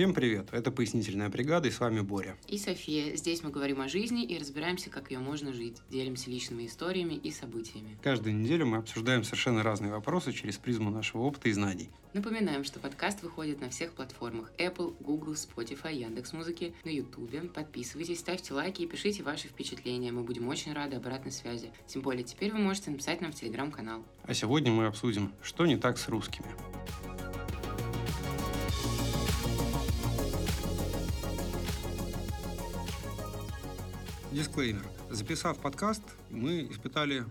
Всем привет! Это «Пояснительная бригада» и с вами Боря. И София. Здесь мы говорим о жизни и разбираемся, как ее можно жить. Делимся личными историями и событиями. Каждую неделю мы обсуждаем совершенно разные вопросы через призму нашего опыта и знаний. Напоминаем, что подкаст выходит на всех платформах Apple, Google, Spotify, Яндекс.Музыки, на YouTube. Подписывайтесь, ставьте лайки и пишите ваши впечатления. Мы будем очень рады обратной связи. Тем более, теперь вы можете написать нам в Телеграм-канал. А сегодня мы обсудим, что не так с русскими. Дисклеймер. Записав подкаст, мы испытали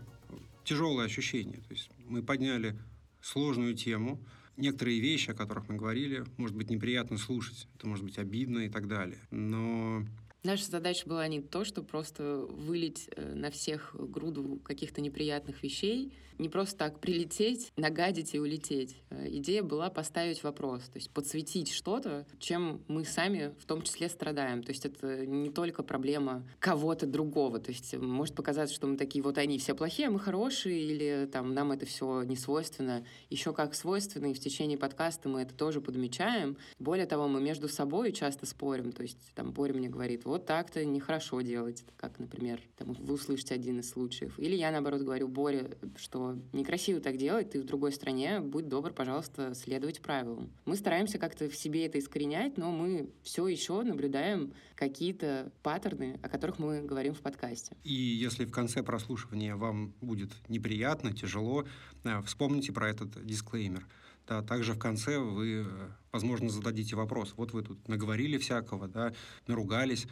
тяжелые ощущения. То есть мы подняли сложную тему, некоторые вещи, о которых мы говорили, может быть неприятно слушать, это может быть обидно и так далее. Но Наша задача была не то, что просто вылить э, на всех груду каких-то неприятных вещей, не просто так прилететь, нагадить и улететь. Э, идея была поставить вопрос, то есть подсветить что-то, чем мы сами в том числе страдаем. То есть это не только проблема кого-то другого. То есть может показаться, что мы такие, вот они все плохие, а мы хорошие, или там нам это все не свойственно. Еще как свойственно, и в течение подкаста мы это тоже подмечаем. Более того, мы между собой часто спорим. То есть там Боря мне говорит, вот так-то нехорошо делать, как, например, там, вы услышите один из случаев. Или я, наоборот, говорю Боре, что некрасиво так делать, ты в другой стране, будь добр, пожалуйста, следовать правилам. Мы стараемся как-то в себе это искоренять, но мы все еще наблюдаем какие-то паттерны, о которых мы говорим в подкасте. И если в конце прослушивания вам будет неприятно, тяжело, э, вспомните про этот дисклеймер. Да, также в конце вы, э, возможно, зададите вопрос. Вот вы тут наговорили всякого, да, наругались,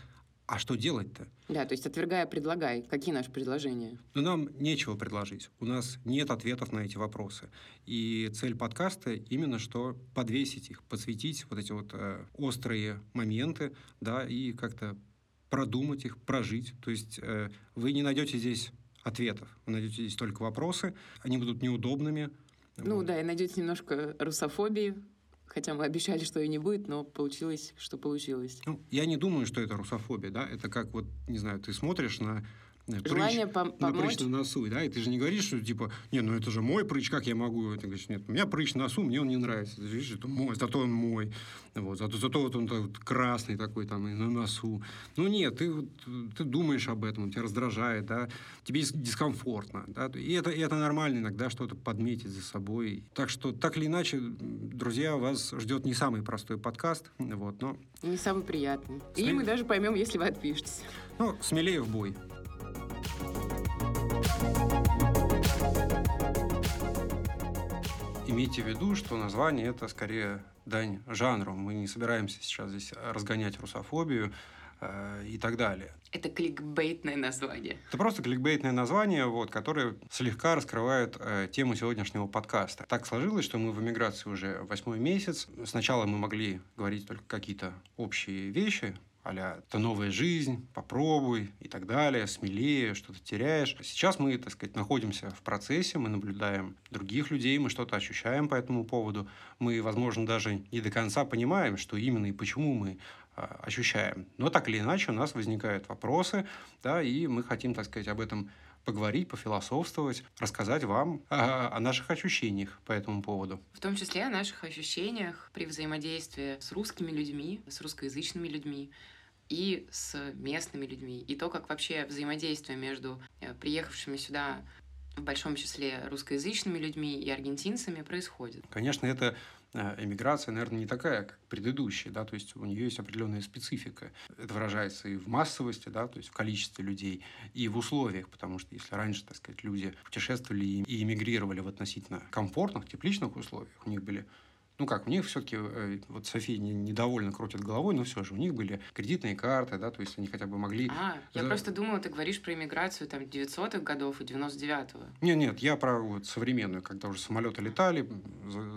а что делать-то? Да, то есть отвергая, предлагай. Какие наши предложения? Ну, нам нечего предложить. У нас нет ответов на эти вопросы. И цель подкаста именно что подвесить их, подсветить вот эти вот э, острые моменты, да, и как-то продумать их, прожить. То есть э, вы не найдете здесь ответов. Вы найдете здесь только вопросы. Они будут неудобными. Ну вот. да, и найдете немножко русофобии, Хотя мы обещали, что и не будет, но получилось, что получилось. Ну, я не думаю, что это русофобия, да. Это как вот, не знаю, ты смотришь на Желание пом- на прыщ на носу, да, и ты же не говоришь, что типа, не, ну это же мой прыщ, как я могу? Ты говоришь, нет, у меня прыщ на носу, мне он не нравится. Ты видишь, это мой, зато он мой. Вот, зато, зато вот он вот красный такой там и на носу. Ну нет, ты, ты думаешь об этом, тебя раздражает, да, тебе дискомфортно, да, и это, и это нормально иногда что-то подметить за собой. Так что, так или иначе, друзья, вас ждет не самый простой подкаст, вот, но... Не самый приятный. Смелее... И мы даже поймем, если вы отпишетесь. Ну, смелее в бой. Имейте в виду, что название это скорее дань жанру. Мы не собираемся сейчас здесь разгонять русофобию э, и так далее. Это кликбейтное название. Это просто кликбейтное название, вот, которое слегка раскрывает э, тему сегодняшнего подкаста. Так сложилось, что мы в эмиграции уже восьмой месяц. Сначала мы могли говорить только какие-то общие вещи, а это новая жизнь, попробуй и так далее, смелее, что-то теряешь. Сейчас мы, так сказать, находимся в процессе, мы наблюдаем других людей, мы что-то ощущаем по этому поводу. Мы, возможно, даже не до конца понимаем, что именно и почему мы а, ощущаем. Но так или иначе у нас возникают вопросы, да, и мы хотим, так сказать, об этом поговорить, пофилософствовать, рассказать вам о, о наших ощущениях по этому поводу. В том числе о наших ощущениях при взаимодействии с русскими людьми, с русскоязычными людьми, и с местными людьми, и то, как вообще взаимодействие между э, приехавшими сюда в большом числе русскоязычными людьми и аргентинцами происходит. Конечно, это э, эмиграция, наверное, не такая, как предыдущая, да, то есть у нее есть определенная специфика. Это выражается и в массовости, да, то есть в количестве людей, и в условиях, потому что если раньше, так сказать, люди путешествовали и эмигрировали в относительно комфортных, тепличных условиях, у них были ну как, у них все-таки, э, вот София недовольно крутит головой, но все же, у них были кредитные карты, да, то есть они хотя бы могли... А, я За... просто думала, ты говоришь про иммиграцию там 900-х годов и 99-го. Нет, нет, я про вот современную, когда уже самолеты летали,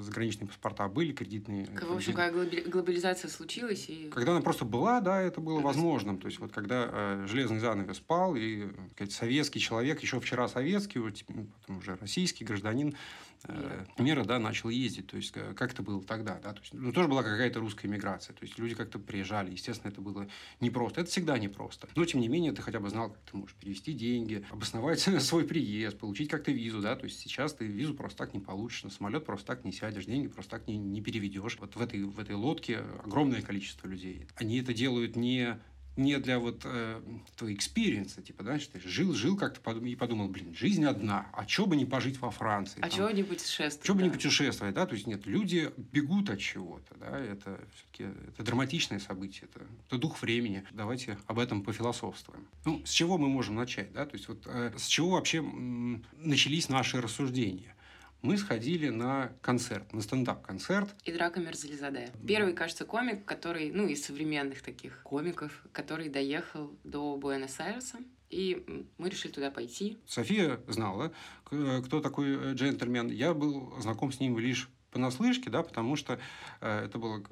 заграничные паспорта были, кредитные... В общем, когда глобализация случилась и... Когда она просто была, да, это было возможным. То есть вот когда э, железный занавес спал, и сказать, советский человек, еще вчера советский, вот, потом уже российский гражданин, э, мира, да, начал ездить. То есть, как это было тогда, да. То есть, ну, тоже была какая-то русская миграция. То есть, люди как-то приезжали. Естественно, это было непросто. Это всегда непросто. Но, тем не менее, ты хотя бы знал, как ты можешь перевести деньги, обосновать свой приезд, получить как-то визу, да. То есть, сейчас ты визу просто так не получишь, на самолет просто так не сядешь, деньги просто так не, не переведешь. Вот в этой, в этой лодке огромное количество людей. Они это делают не не для вот э, твоего experience а, типа, что ты жил, жил как-то и подумал, блин, жизнь одна, а чё бы не пожить во Франции? А чего не путешествовать? Чего да. бы не путешествовать, да, то есть нет, люди бегут от чего-то, да, это все-таки это драматичное событие, это, это дух времени. Давайте об этом пофилософствуем. Ну, с чего мы можем начать, да, то есть вот э, с чего вообще м, начались наши рассуждения? Мы сходили на концерт, на стендап-концерт. И Драка Мерзализаде. Первый, кажется, комик, который, ну, из современных таких комиков, который доехал до Буэнос-Айреса. И мы решили туда пойти. София знала, кто такой э, джентльмен. Я был знаком с ним лишь понаслышке, да, потому что э, это был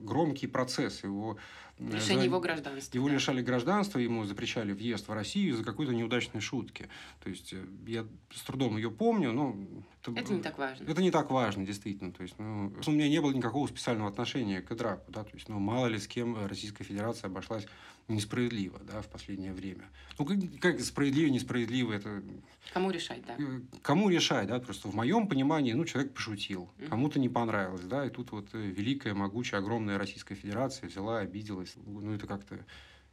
громкий процесс. Его, э, Лишение за... его гражданства. Его да. лишали гражданства, ему запрещали въезд в Россию из-за какой-то неудачной шутки. То есть, э, я с трудом ее помню, но... Это, это не так важно. Это не так важно, действительно. То есть, ну, у меня не было никакого специального отношения к драку, да, то есть, ну, мало ли с кем Российская Федерация обошлась несправедливо, да, в последнее время. Ну, как, как справедливо, несправедливо, это... Кому решать, да? Э, кому решать, да, просто в моем понимании, ну, человек пошутил, mm-hmm. кому-то не понравилось, да, и тут вот э, великая, могучая, огромная Российская Федерация взяла, обиделась, ну, это как-то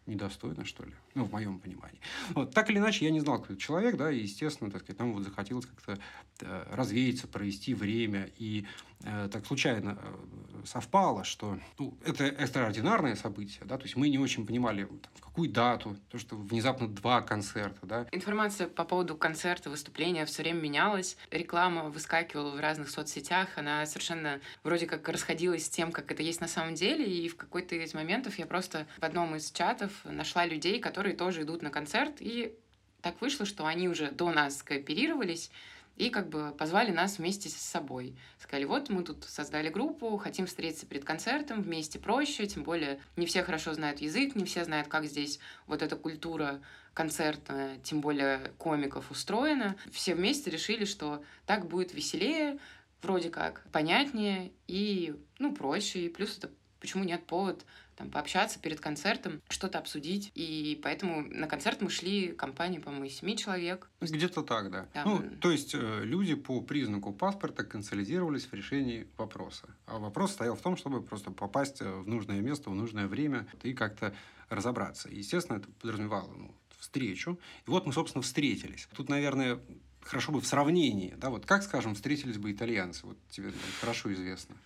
недостойно, что ли, ну, в моем понимании. Вот, так или иначе, я не знал, кто этот человек, да, и, естественно, так сказать, нам вот захотелось как-то э, развеяться, провести время, и так случайно э, совпало, что ну, это экстраординарное событие, да, то есть мы не очень понимали, там, в какую дату, то, что внезапно два концерта, да. Информация по поводу концерта, выступления все время менялась, реклама выскакивала в разных соцсетях, она совершенно вроде как расходилась с тем, как это есть на самом деле, и в какой-то из моментов я просто в одном из чатов нашла людей, которые тоже идут на концерт, и так вышло, что они уже до нас кооперировались, и как бы позвали нас вместе с собой. Сказали, вот мы тут создали группу, хотим встретиться перед концертом, вместе проще, тем более не все хорошо знают язык, не все знают, как здесь вот эта культура концертная, тем более комиков устроена. Все вместе решили, что так будет веселее, вроде как понятнее и, ну, проще, и плюс это почему нет повод там, пообщаться перед концертом, что-то обсудить. И поэтому на концерт мы шли компанией, по-моему, из семи человек. Где-то так, да. да. Ну, то есть э, люди по признаку паспорта консолидировались в решении вопроса. А вопрос стоял в том, чтобы просто попасть э, в нужное место в нужное время и как-то разобраться. Естественно, это подразумевало ну, встречу. И вот мы, собственно, встретились. Тут, наверное, хорошо бы в сравнении, да, вот как, скажем, встретились бы итальянцы, вот тебе хорошо известно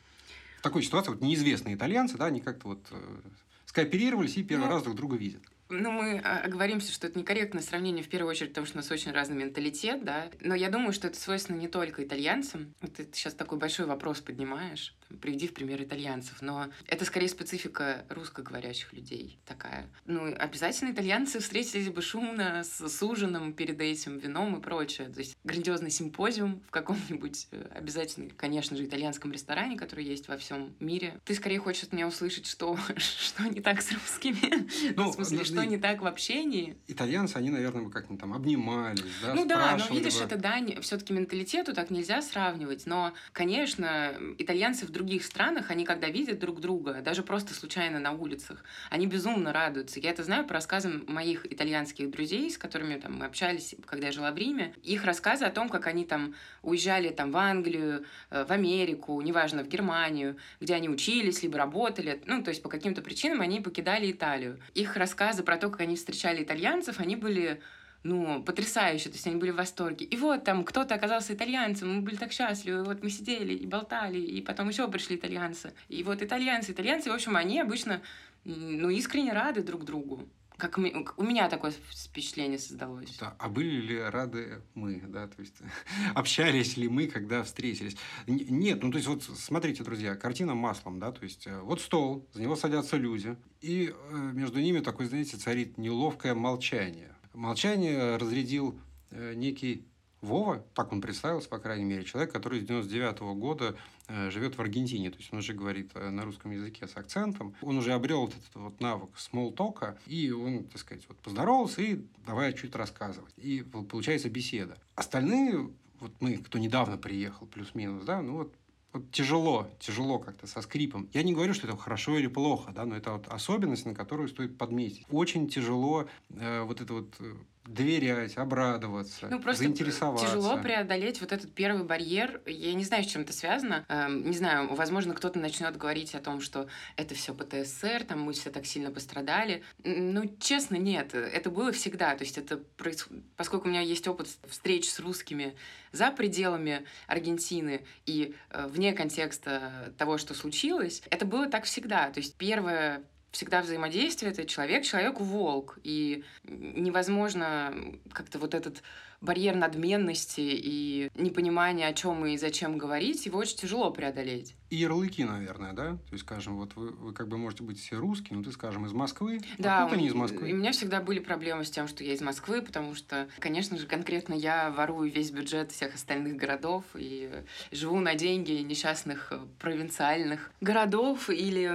в такой ситуации вот неизвестные итальянцы, да, они как-то вот э, скооперировались и первый ну, раз друг друга видят. Ну, мы а, оговоримся, что это некорректное сравнение в первую очередь, потому что у нас очень разный менталитет, да. Но я думаю, что это свойственно не только итальянцам. Ты сейчас такой большой вопрос поднимаешь. Приведи в пример итальянцев. Но это скорее специфика русскоговорящих людей такая. Ну, обязательно итальянцы встретились бы шумно с, с ужином перед этим, вином и прочее. То есть грандиозный симпозиум в каком-нибудь э, обязательно, конечно же, итальянском ресторане, который есть во всем мире. Ты скорее хочешь от меня услышать, что, что не так с русскими. Ну, в смысле, что не так в общении. Итальянцы, они, наверное, бы как-нибудь там обнимались, да, Ну да, но видишь, бы. это дань все-таки менталитету так нельзя сравнивать. Но, конечно, итальянцы в других странах, они когда видят друг друга, даже просто случайно на улицах, они безумно радуются. Я это знаю по рассказам моих итальянских друзей, с которыми там, мы общались, когда я жила в Риме. Их рассказы о том, как они там уезжали там, в Англию, э, в Америку, неважно, в Германию, где они учились, либо работали. Ну, то есть по каким-то причинам они покидали Италию. Их рассказы про то, как они встречали итальянцев, они были ну, потрясающе, то есть они были в восторге. И вот там кто-то оказался итальянцем, мы были так счастливы, вот мы сидели и болтали, и потом еще пришли итальянцы. И вот итальянцы, итальянцы, в общем, они обычно, ну, искренне рады друг другу. Как у меня такое впечатление создалось. Да, а были ли рады мы, да, то есть общались ли мы, когда встретились? Нет, ну то есть вот смотрите, друзья, картина маслом, да, то есть э, вот стол, за него садятся люди, и э, между ними такое, знаете, царит неловкое молчание. Молчание разрядил э, некий Вова, так он представился, по крайней мере, человек, который с 99 -го года э, живет в Аргентине, то есть он уже говорит э, на русском языке с акцентом. Он уже обрел вот этот вот навык смолтока, и он, так сказать, вот поздоровался и давай чуть рассказывать. И получается беседа. Остальные вот мы, кто недавно приехал, плюс-минус, да, ну вот вот тяжело, тяжело как-то со скрипом. Я не говорю, что это хорошо или плохо, да, но это вот особенность, на которую стоит подметить. Очень тяжело э, вот это вот э, доверять, обрадоваться, ну, просто заинтересоваться. Тяжело преодолеть вот этот первый барьер. Я не знаю, с чем это связано. Эм, не знаю, возможно, кто-то начнет говорить о том, что это все ПТСР, там мы все так сильно пострадали. Ну, честно, нет. Это было всегда. То есть это происходит... Поскольку у меня есть опыт встреч с русскими за пределами Аргентины и э, вне контекста того, что случилось, это было так всегда. То есть первое всегда взаимодействие — это человек, человеку волк. И невозможно как-то вот этот барьер надменности и непонимание, о чем и зачем говорить, его очень тяжело преодолеть. И ярлыки, наверное, да? То есть, скажем, вот вы, вы как бы можете быть все русские, но ты, скажем, из Москвы, а да, а кто не из Москвы. И у меня всегда были проблемы с тем, что я из Москвы, потому что, конечно же, конкретно я ворую весь бюджет всех остальных городов и живу на деньги несчастных э, провинциальных городов. Или,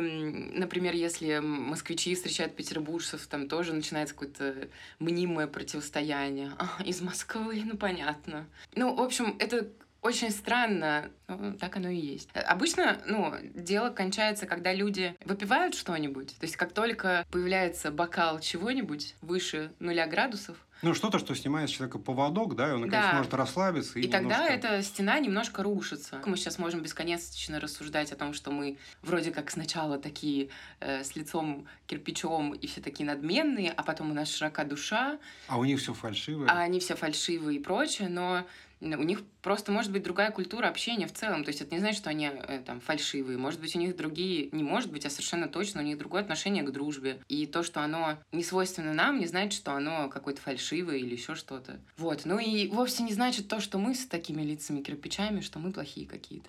например, если москвичи встречают петербуржцев, там тоже начинается какое-то мнимое противостояние. А, из Москвы, ну понятно. Ну, в общем, это очень странно, ну, так оно и есть. Обычно, ну, дело кончается, когда люди выпивают что-нибудь. То есть, как только появляется бокал чего-нибудь выше нуля градусов, ну, что-то, что снимает с человека поводок, да, и он, наконец, да. может расслабиться. И, и немножко... тогда эта стена немножко рушится. Мы сейчас можем бесконечно рассуждать о том, что мы вроде как сначала такие э, с лицом кирпичом и все такие надменные, а потом у нас широка душа. А у них все фальшивое. А они все фальшивые и прочее, но у них просто может быть другая культура общения в целом. То есть это не значит, что они э, там фальшивые. Может быть, у них другие, не может быть, а совершенно точно у них другое отношение к дружбе. И то, что оно не свойственно нам, не значит, что оно какое-то фальшивое или еще что-то. Вот. Ну и вовсе не значит то, что мы с такими лицами кирпичами, что мы плохие какие-то.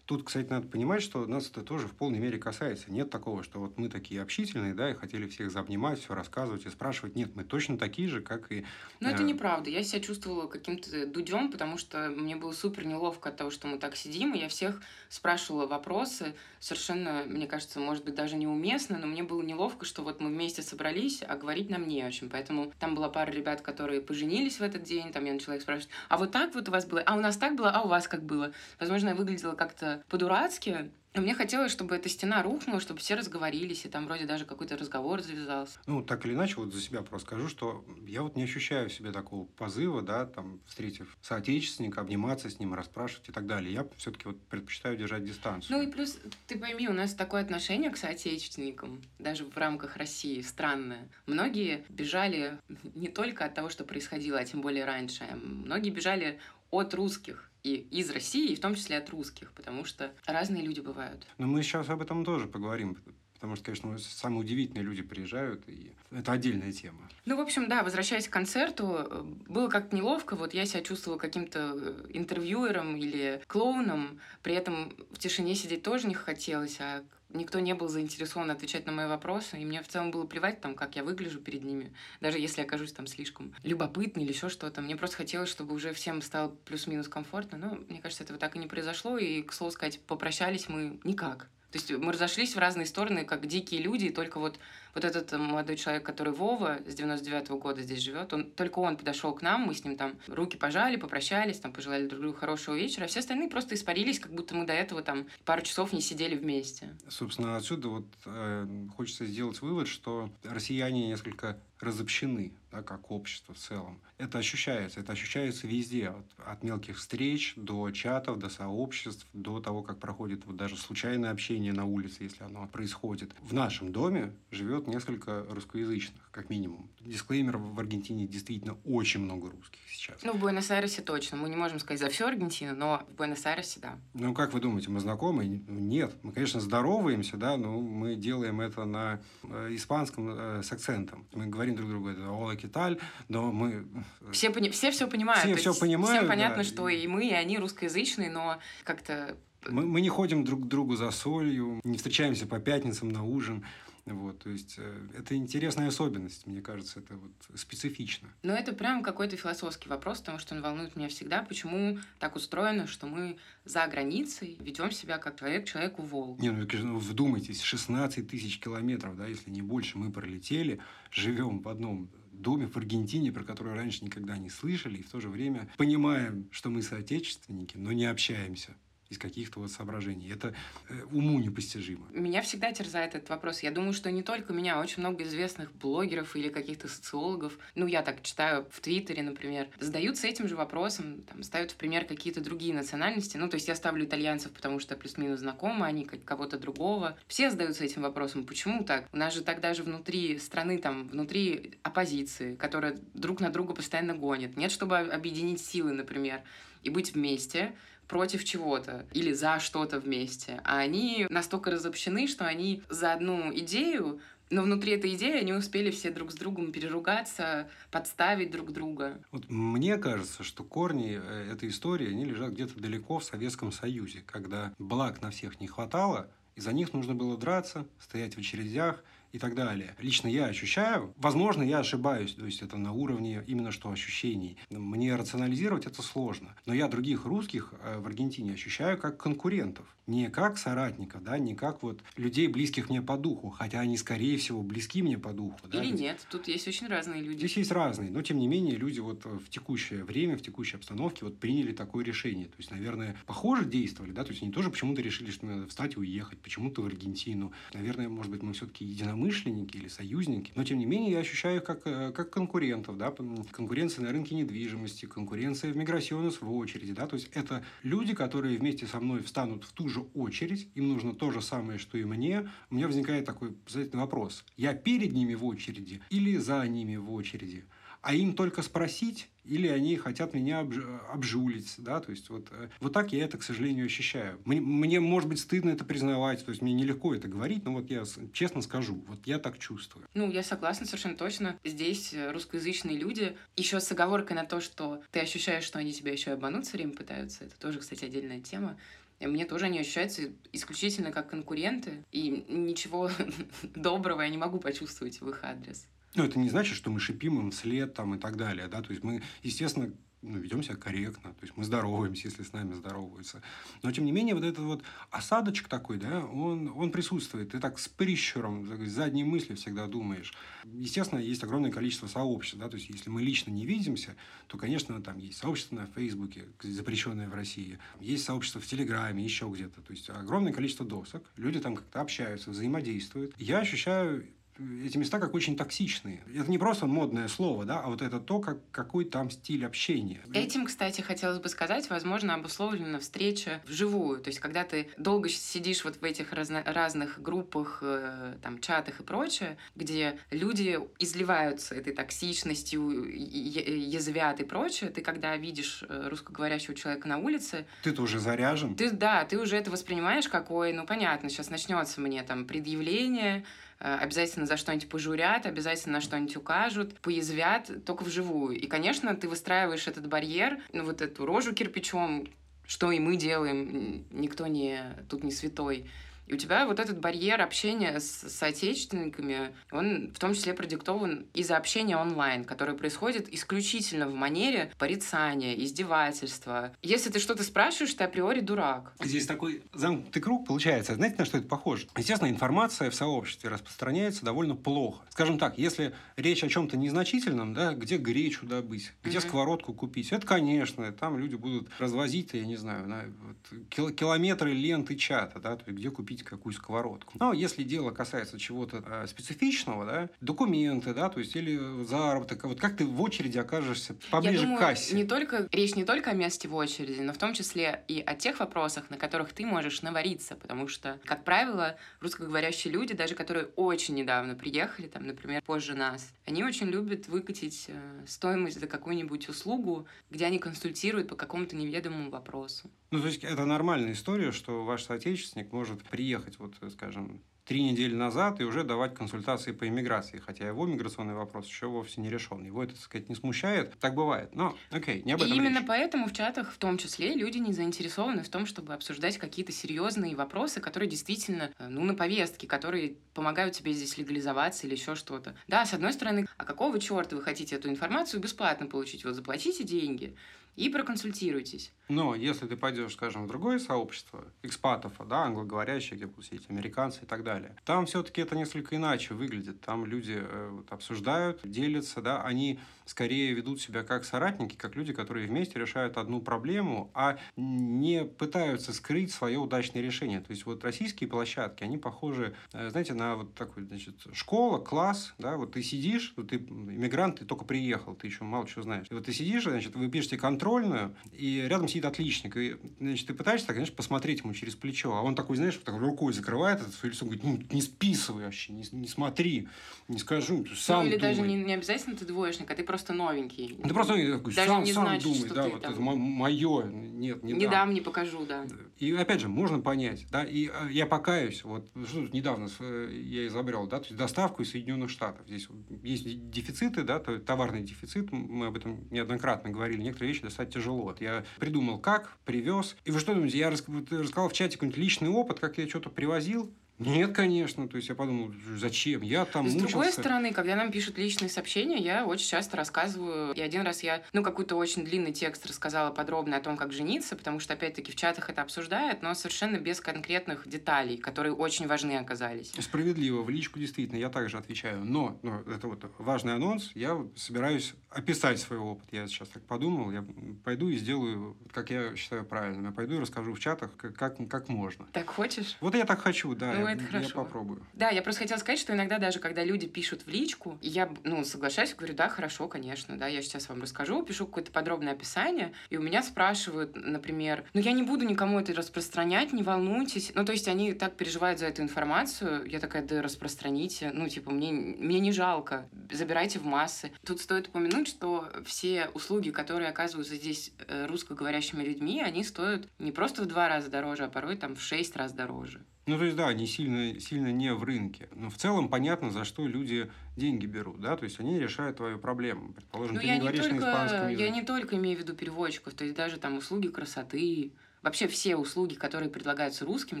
Тут, кстати, надо понимать, что нас это тоже в полной мере касается. Нет такого, что вот мы такие общительные, да, и хотели всех заобнимать, все рассказывать и спрашивать. Нет, мы точно такие же, как и... Но э... это неправда. Я себя чувствовала каким-то дудем, потому что мне было супер неловко от того, что мы так сидим, и я всех спрашивала вопросы, совершенно, мне кажется, может быть, даже неуместно, но мне было неловко, что вот мы вместе собрались, а говорить нам не о чем. Поэтому там была пара ребят, которые поженились в этот день, там я начала их спрашивать, а вот так вот у вас было, а у нас так было, а у вас как было? Возможно, я выглядела как-то по-дурацки, но мне хотелось, чтобы эта стена рухнула, чтобы все разговорились, и там вроде даже какой-то разговор завязался. Ну, так или иначе, вот за себя просто скажу, что я вот не ощущаю в себе такого позыва, да, там, встретив соотечественника, обниматься с ним, расспрашивать и так далее. Я все-таки вот предпочитаю держать дистанцию. Ну и плюс, ты пойми, у нас такое отношение к соотечественникам, даже в рамках России, странное. Многие бежали не только от того, что происходило, а тем более раньше. Многие бежали от русских и из России, и в том числе от русских, потому что разные люди бывают. Но мы сейчас об этом тоже поговорим, потому что, конечно, самые удивительные люди приезжают, и это отдельная тема. Ну, в общем, да, возвращаясь к концерту, было как-то неловко, вот я себя чувствовала каким-то э, интервьюером или клоуном, при этом в тишине сидеть тоже не хотелось, а никто не был заинтересован отвечать на мои вопросы, и мне в целом было плевать, там, как я выгляжу перед ними, даже если я окажусь там слишком любопытной или еще что-то. Мне просто хотелось, чтобы уже всем стало плюс-минус комфортно, но мне кажется, этого так и не произошло, и, к слову сказать, попрощались мы никак. То есть мы разошлись в разные стороны, как дикие люди, и только вот, вот этот молодой человек, который Вова с 99 -го года здесь живет, он, только он подошел к нам, мы с ним там руки пожали, попрощались, там пожелали друг другу хорошего вечера, а все остальные просто испарились, как будто мы до этого там пару часов не сидели вместе. Собственно, отсюда вот э, хочется сделать вывод, что россияне несколько разобщены, да, как общество в целом. Это ощущается, это ощущается везде, от, от мелких встреч до чатов, до сообществ, до того, как проходит вот даже случайное общение на улице, если оно происходит. В нашем доме живет несколько русскоязычных, как минимум. Дисклеймер, в Аргентине действительно очень много русских сейчас. Ну, в Буэнос-Айресе точно. Мы не можем сказать за всю Аргентину, но в Буэнос-Айресе, да. Ну, как вы думаете, мы знакомы? Нет. Мы, конечно, здороваемся, да, но мы делаем это на э, испанском э, с акцентом. Мы говорим друг другу это «Ола, Киталь», но мы... Э, все, пони... все все понимают. Все все понимают, Всем понятно, да. что и мы, и они русскоязычные, но как-то... Мы, мы не ходим друг к другу за солью, не встречаемся по пятницам на ужин. Вот, то есть э, это интересная особенность, мне кажется, это вот специфично. Но это прям какой-то философский вопрос, потому что он волнует меня всегда, почему так устроено, что мы за границей ведем себя как человек человеку волк. Не, ну, ну вдумайтесь, 16 тысяч километров, да, если не больше, мы пролетели, живем в одном доме в Аргентине, про который раньше никогда не слышали, и в то же время понимаем, что мы соотечественники, но не общаемся из каких-то вот соображений. Это э, уму непостижимо. Меня всегда терзает этот вопрос. Я думаю, что не только меня, очень много известных блогеров или каких-то социологов, ну, я так читаю в Твиттере, например, задаются этим же вопросом, там, ставят в пример какие-то другие национальности. Ну, то есть я ставлю итальянцев, потому что плюс-минус знакомы, они как кого-то другого. Все задаются этим вопросом, почему так? У нас же тогда же внутри страны, там, внутри оппозиции, которая друг на друга постоянно гонит. Нет, чтобы объединить силы, например, и быть вместе, против чего-то или за что-то вместе. А они настолько разобщены, что они за одну идею но внутри этой идеи они успели все друг с другом переругаться, подставить друг друга. Вот мне кажется, что корни э, этой истории, они лежат где-то далеко в Советском Союзе, когда благ на всех не хватало, и за них нужно было драться, стоять в очередях, и так далее. Лично я ощущаю, возможно, я ошибаюсь, то есть это на уровне именно что ощущений. Мне рационализировать это сложно. Но я других русских э, в Аргентине ощущаю как конкурентов не как соратников, да, не как вот людей, близких мне по духу, хотя они, скорее всего, близки мне по духу. Да? Или нет, тут есть очень разные люди. Здесь есть разные, но, тем не менее, люди вот в текущее время, в текущей обстановке вот приняли такое решение. То есть, наверное, похоже действовали, да, то есть они тоже почему-то решили, что надо встать и уехать, почему-то в Аргентину. Наверное, может быть, мы все-таки единомышленники или союзники, но, тем не менее, я ощущаю их как, э, как конкурентов, да, конкуренция на рынке недвижимости, конкуренция в миграционе в очереди, да, то есть это люди, которые вместе со мной встанут в ту же очередь, им нужно то же самое, что и мне, у меня возникает такой обязательный вопрос. Я перед ними в очереди или за ними в очереди? А им только спросить, или они хотят меня обж... обжулить, да, то есть вот, э, вот так я это, к сожалению, ощущаю. Мне, мне, может быть, стыдно это признавать, то есть мне нелегко это говорить, но вот я честно скажу, вот я так чувствую. Ну, я согласна совершенно точно. Здесь э, русскоязычные люди, еще с оговоркой на то, что ты ощущаешь, что они тебя еще и обмануть все время пытаются, это тоже, кстати, отдельная тема. Мне тоже они ощущаются исключительно как конкуренты, и ничего доброго я не могу почувствовать в их адрес. Ну, это не значит, что мы шипим им вслед там и так далее, да, то есть мы, естественно, ну, ведем себя корректно, то есть мы здороваемся, если с нами здороваются. Но, тем не менее, вот этот вот осадочек такой, да, он, он присутствует. Ты так с прищуром, с задней мыслью всегда думаешь. Естественно, есть огромное количество сообществ, да, то есть если мы лично не видимся, то, конечно, там есть сообщество на Фейсбуке, запрещенное в России, есть сообщество в Телеграме, еще где-то. То есть огромное количество досок, люди там как-то общаются, взаимодействуют. Я ощущаю эти места как очень токсичные. Это не просто модное слово, да, а вот это то, как, какой там стиль общения. Этим, кстати, хотелось бы сказать, возможно, обусловлена встреча вживую. То есть, когда ты долго сидишь вот в этих разно- разных группах, э, там, чатах и прочее, где люди изливаются этой токсичностью, язвят и прочее, ты когда видишь э, русскоговорящего человека на улице... Ты-то уже заряжен. Ты, да, ты уже это воспринимаешь как, ой, ну, понятно, сейчас начнется мне там предъявление, Э, обязательно за что-нибудь пожурят, обязательно на что-нибудь укажут, поязвят, только вживую. И, конечно, ты выстраиваешь этот барьер, ну, вот эту рожу кирпичом, что и мы делаем, никто не, тут не святой. И у тебя вот этот барьер общения с соотечественниками, он в том числе продиктован из-за общения онлайн, которое происходит исключительно в манере порицания, издевательства. Если ты что-то спрашиваешь, ты априори дурак. Здесь такой замкнутый круг получается. Знаете, на что это похоже? Естественно, информация в сообществе распространяется довольно плохо. Скажем так, если речь о чем-то незначительном, да, где гречу добыть, где mm-hmm. сковородку купить, это, конечно, там люди будут развозить, я не знаю, на, вот, километры ленты чата, да, то есть где купить купить какую сковородку. Но если дело касается чего-то э, специфичного, да, документы, да, то есть или заработок, вот как ты в очереди окажешься поближе Я думаю, к кассе? Не только, речь не только о месте в очереди, но в том числе и о тех вопросах, на которых ты можешь навариться, потому что, как правило, русскоговорящие люди, даже которые очень недавно приехали, там, например, позже нас, они очень любят выкатить э, стоимость за какую-нибудь услугу, где они консультируют по какому-то неведомому вопросу. Ну, то есть это нормальная история, что ваш соотечественник может приехать, вот, скажем, три недели назад и уже давать консультации по иммиграции, хотя его миграционный вопрос еще вовсе не решен. Его это, так сказать, не смущает. Так бывает. Но, окей, не об этом И именно речь. поэтому в чатах в том числе люди не заинтересованы в том, чтобы обсуждать какие-то серьезные вопросы, которые действительно, э, ну, на повестке, которые помогают тебе здесь легализоваться или еще что-то. Да, с одной стороны, а какого черта вы хотите эту информацию бесплатно получить? Вот заплатите деньги, и проконсультируйтесь. Но если ты пойдешь, скажем, в другое сообщество экспатов, да, англоговорящие, где будут сидеть американцы и так далее, там все-таки это несколько иначе выглядит. Там люди э, вот, обсуждают, делятся, да, они скорее ведут себя как соратники, как люди, которые вместе решают одну проблему, а не пытаются скрыть свое удачное решение. То есть вот российские площадки, они похожи, э, знаете, на вот такой, значит, школа, класс, да, вот ты сидишь, вот ты иммигрант, ты только приехал, ты еще мало чего знаешь. И вот ты сидишь, значит, вы пишете контрольную, и рядом сидит отличник, и, значит, ты пытаешься, конечно, посмотреть ему через плечо, а он такой, знаешь, вот так рукой закрывает это свое лицо, говорит, ну, не списывай вообще, не, не смотри, не скажу, сам Ну, или думай. даже не, не обязательно ты двоечник, а ты просто новенький. Ты просто такой, Даже сам, не сам значит, думай, да, вот там- это мое, нет, не, Не дам, не покажу, да. И опять же, можно понять, да, и э, я покаюсь, вот что тут недавно э, я изобрел, да, то есть доставку из Соединенных Штатов. Здесь есть дефициты, да, то есть товарный дефицит, мы об этом неоднократно говорили, некоторые вещи достать тяжело. Вот я придумал как, привез. И вы что думаете, я рассказал в чате какой-нибудь личный опыт, как я что-то привозил? Нет, конечно. То есть я подумал, зачем? Я там С другой мучился. стороны, когда нам пишут личные сообщения, я очень часто рассказываю. И один раз я, ну, какой-то очень длинный текст рассказала подробно о том, как жениться, потому что, опять-таки, в чатах это обсуждают, но совершенно без конкретных деталей, которые очень важны оказались. Справедливо, в личку действительно, я также отвечаю. Но, но это вот важный анонс, я собираюсь описать свой опыт. Я сейчас так подумал, я пойду и сделаю, как я считаю правильным. Я пойду и расскажу в чатах, как, как, как можно. Так хочешь? Вот я так хочу, да, Ну, я, это я хорошо. попробую. Да, я просто хотела сказать, что иногда даже когда люди пишут в личку, я, ну, соглашаюсь, говорю, да, хорошо, конечно, да, я сейчас вам расскажу, пишу какое-то подробное описание, и у меня спрашивают, например, ну, я не буду никому это распространять, не волнуйтесь. Ну, то есть они так переживают за эту информацию, я такая, да, распространите, ну, типа, мне, мне не жалко, забирайте в массы. Тут стоит упомянуть, что все услуги, которые оказываются здесь э, русскоговорящими людьми, они стоят не просто в два раза дороже, а порой там в шесть раз дороже. Ну, то есть, да, они сильно, сильно не в рынке. Но в целом понятно, за что люди деньги берут, да, то есть они решают твою проблему. Предположим, Ну, ты я не не, говоришь только, на испанском языке. я не только имею в виду переводчиков, то есть даже там услуги красоты, вообще все услуги, которые предлагаются русскими,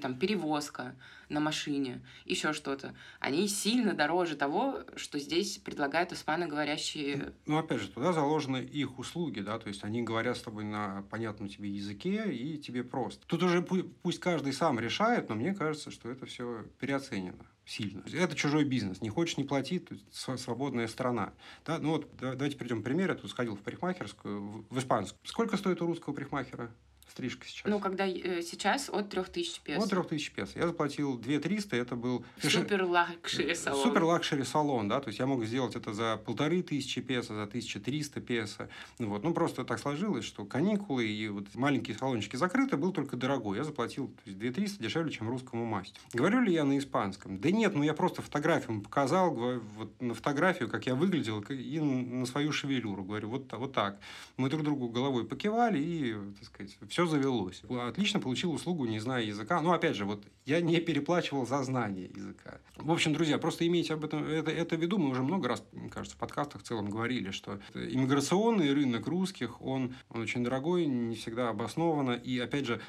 там перевозка на машине, еще что-то, они сильно дороже того, что здесь предлагают испаноговорящие. Ну, опять же, туда заложены их услуги, да, то есть они говорят с тобой на понятном тебе языке, и тебе просто. Тут уже пу- пусть каждый сам решает, но мне кажется, что это все переоценено сильно. Это чужой бизнес. Не хочешь, не плати, св- свободная страна. Да? Ну вот, да- давайте приведем пример. Я тут сходил в парикмахерскую, в, в испанскую. Сколько стоит у русского парикмахера стрижка сейчас? Ну, когда э, сейчас от 3000 песо. Вот 3000 песо. Я заплатил 2300, это был... Супер luxury салон. Супер luxury салон, да, то есть я мог сделать это за полторы тысячи песо, за 1300 песо. Ну Вот. Ну, просто так сложилось, что каникулы и вот маленькие салончики закрыты, был только дорогой. Я заплатил то есть 2300 дешевле, чем русскому мастеру. Говорю ли я на испанском? Да нет, ну я просто фотографию показал, вот на фотографию, как я выглядел, и на свою шевелюру. Говорю, вот, вот так. Мы друг другу головой покивали, и, так сказать, все завелось. Отлично получил услугу, не зная языка. Но, опять же, вот я не переплачивал за знание языка. В общем, друзья, просто имейте об этом это, это в виду. Мы уже много раз, мне кажется, в подкастах в целом говорили, что иммиграционный рынок русских, он, он очень дорогой, не всегда обоснованно. И, опять же,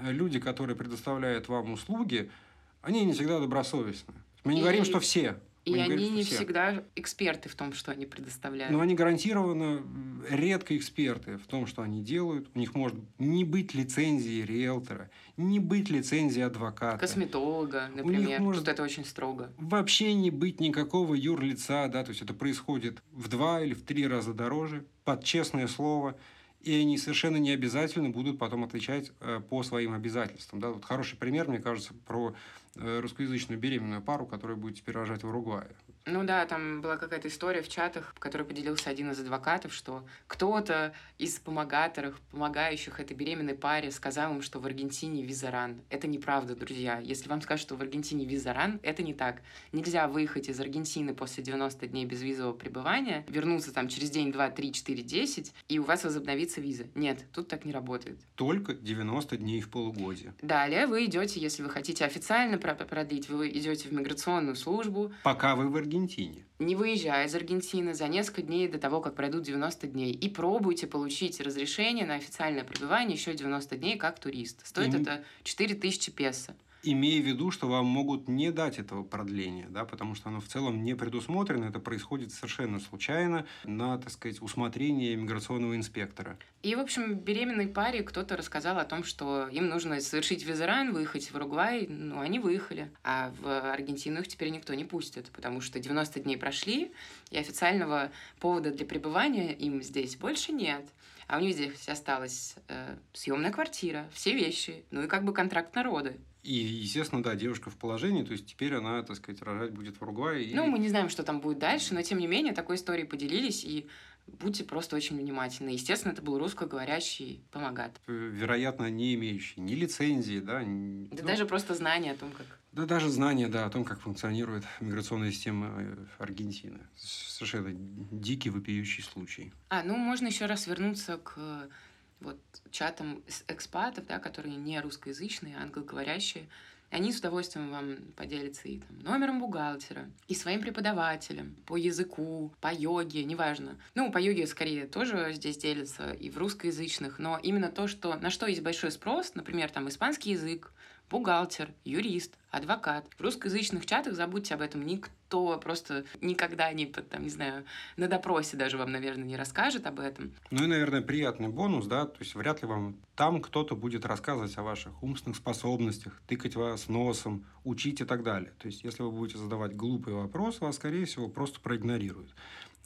люди, которые предоставляют вам услуги, они не всегда добросовестны. Мы не И- говорим, что все. И Мы они говорим, не все. всегда эксперты в том, что они предоставляют. Но они гарантированно редко эксперты в том, что они делают. У них может не быть лицензии риэлтора, не быть лицензии адвоката. Косметолога, них например. может- Тут это очень строго. Вообще не быть никакого юрлица, да, то есть это происходит в два или в три раза дороже, под честное слово, и они совершенно не обязательно будут потом отвечать э, по своим обязательствам. Да. Вот хороший пример, мне кажется, про русскоязычную беременную пару, которая будет теперь рожать в Уругвае. Ну да, там была какая-то история в чатах, в которой поделился один из адвокатов, что кто-то из помогаторов, помогающих этой беременной паре, сказал им, что в Аргентине визаран. Это неправда, друзья. Если вам скажут, что в Аргентине визаран, это не так. Нельзя выехать из Аргентины после 90 дней безвизового пребывания, вернуться там через день, два, три, четыре, десять, и у вас возобновится виза. Нет, тут так не работает. Только 90 дней в полугодие. Далее вы идете, если вы хотите официально про- продлить, вы идете в миграционную службу, Пока вы в Аргентине. Не выезжая из Аргентины за несколько дней до того, как пройдут 90 дней, и пробуйте получить разрешение на официальное пребывание еще 90 дней как турист. Стоит Им- это 4000 песо. Имея в виду, что вам могут не дать этого продления, да, потому что оно в целом не предусмотрено, это происходит совершенно случайно на, так сказать, усмотрение миграционного инспектора. И, в общем, беременной паре кто-то рассказал о том, что им нужно совершить визаран, выехать в Уругвай, ну, они выехали, а в Аргентину их теперь никто не пустит, потому что 90 дней прошли, и официального повода для пребывания им здесь больше нет. А у них здесь осталась э, съемная квартира, все вещи, ну и как бы контракт народа. И, естественно, да, девушка в положении, то есть теперь она, так сказать, рожать будет в Уругвае. И... Ну, мы не знаем, что там будет дальше, но тем не менее такой историей поделились, и будьте просто очень внимательны. Естественно, это был русскоговорящий помогат. Вероятно, не имеющий ни лицензии, да. Ни... Да ну, даже просто знания о том, как... Да даже знания, да, о том, как функционирует миграционная система э, Аргентины. Совершенно дикий, вопиющий случай. А, ну, можно еще раз вернуться к вот чатам экспатов, да, которые не русскоязычные, а англоговорящие, они с удовольствием вам поделятся и там, номером бухгалтера, и своим преподавателем по языку, по йоге, неважно. Ну, по йоге скорее тоже здесь делятся и в русскоязычных, но именно то, что, на что есть большой спрос, например, там испанский язык, бухгалтер, юрист, адвокат. В русскоязычных чатах забудьте об этом. Никто просто никогда не, там, не знаю, на допросе даже вам, наверное, не расскажет об этом. Ну и, наверное, приятный бонус, да, то есть вряд ли вам там кто-то будет рассказывать о ваших умственных способностях, тыкать вас носом, учить и так далее. То есть если вы будете задавать глупый вопрос, вас, скорее всего, просто проигнорируют.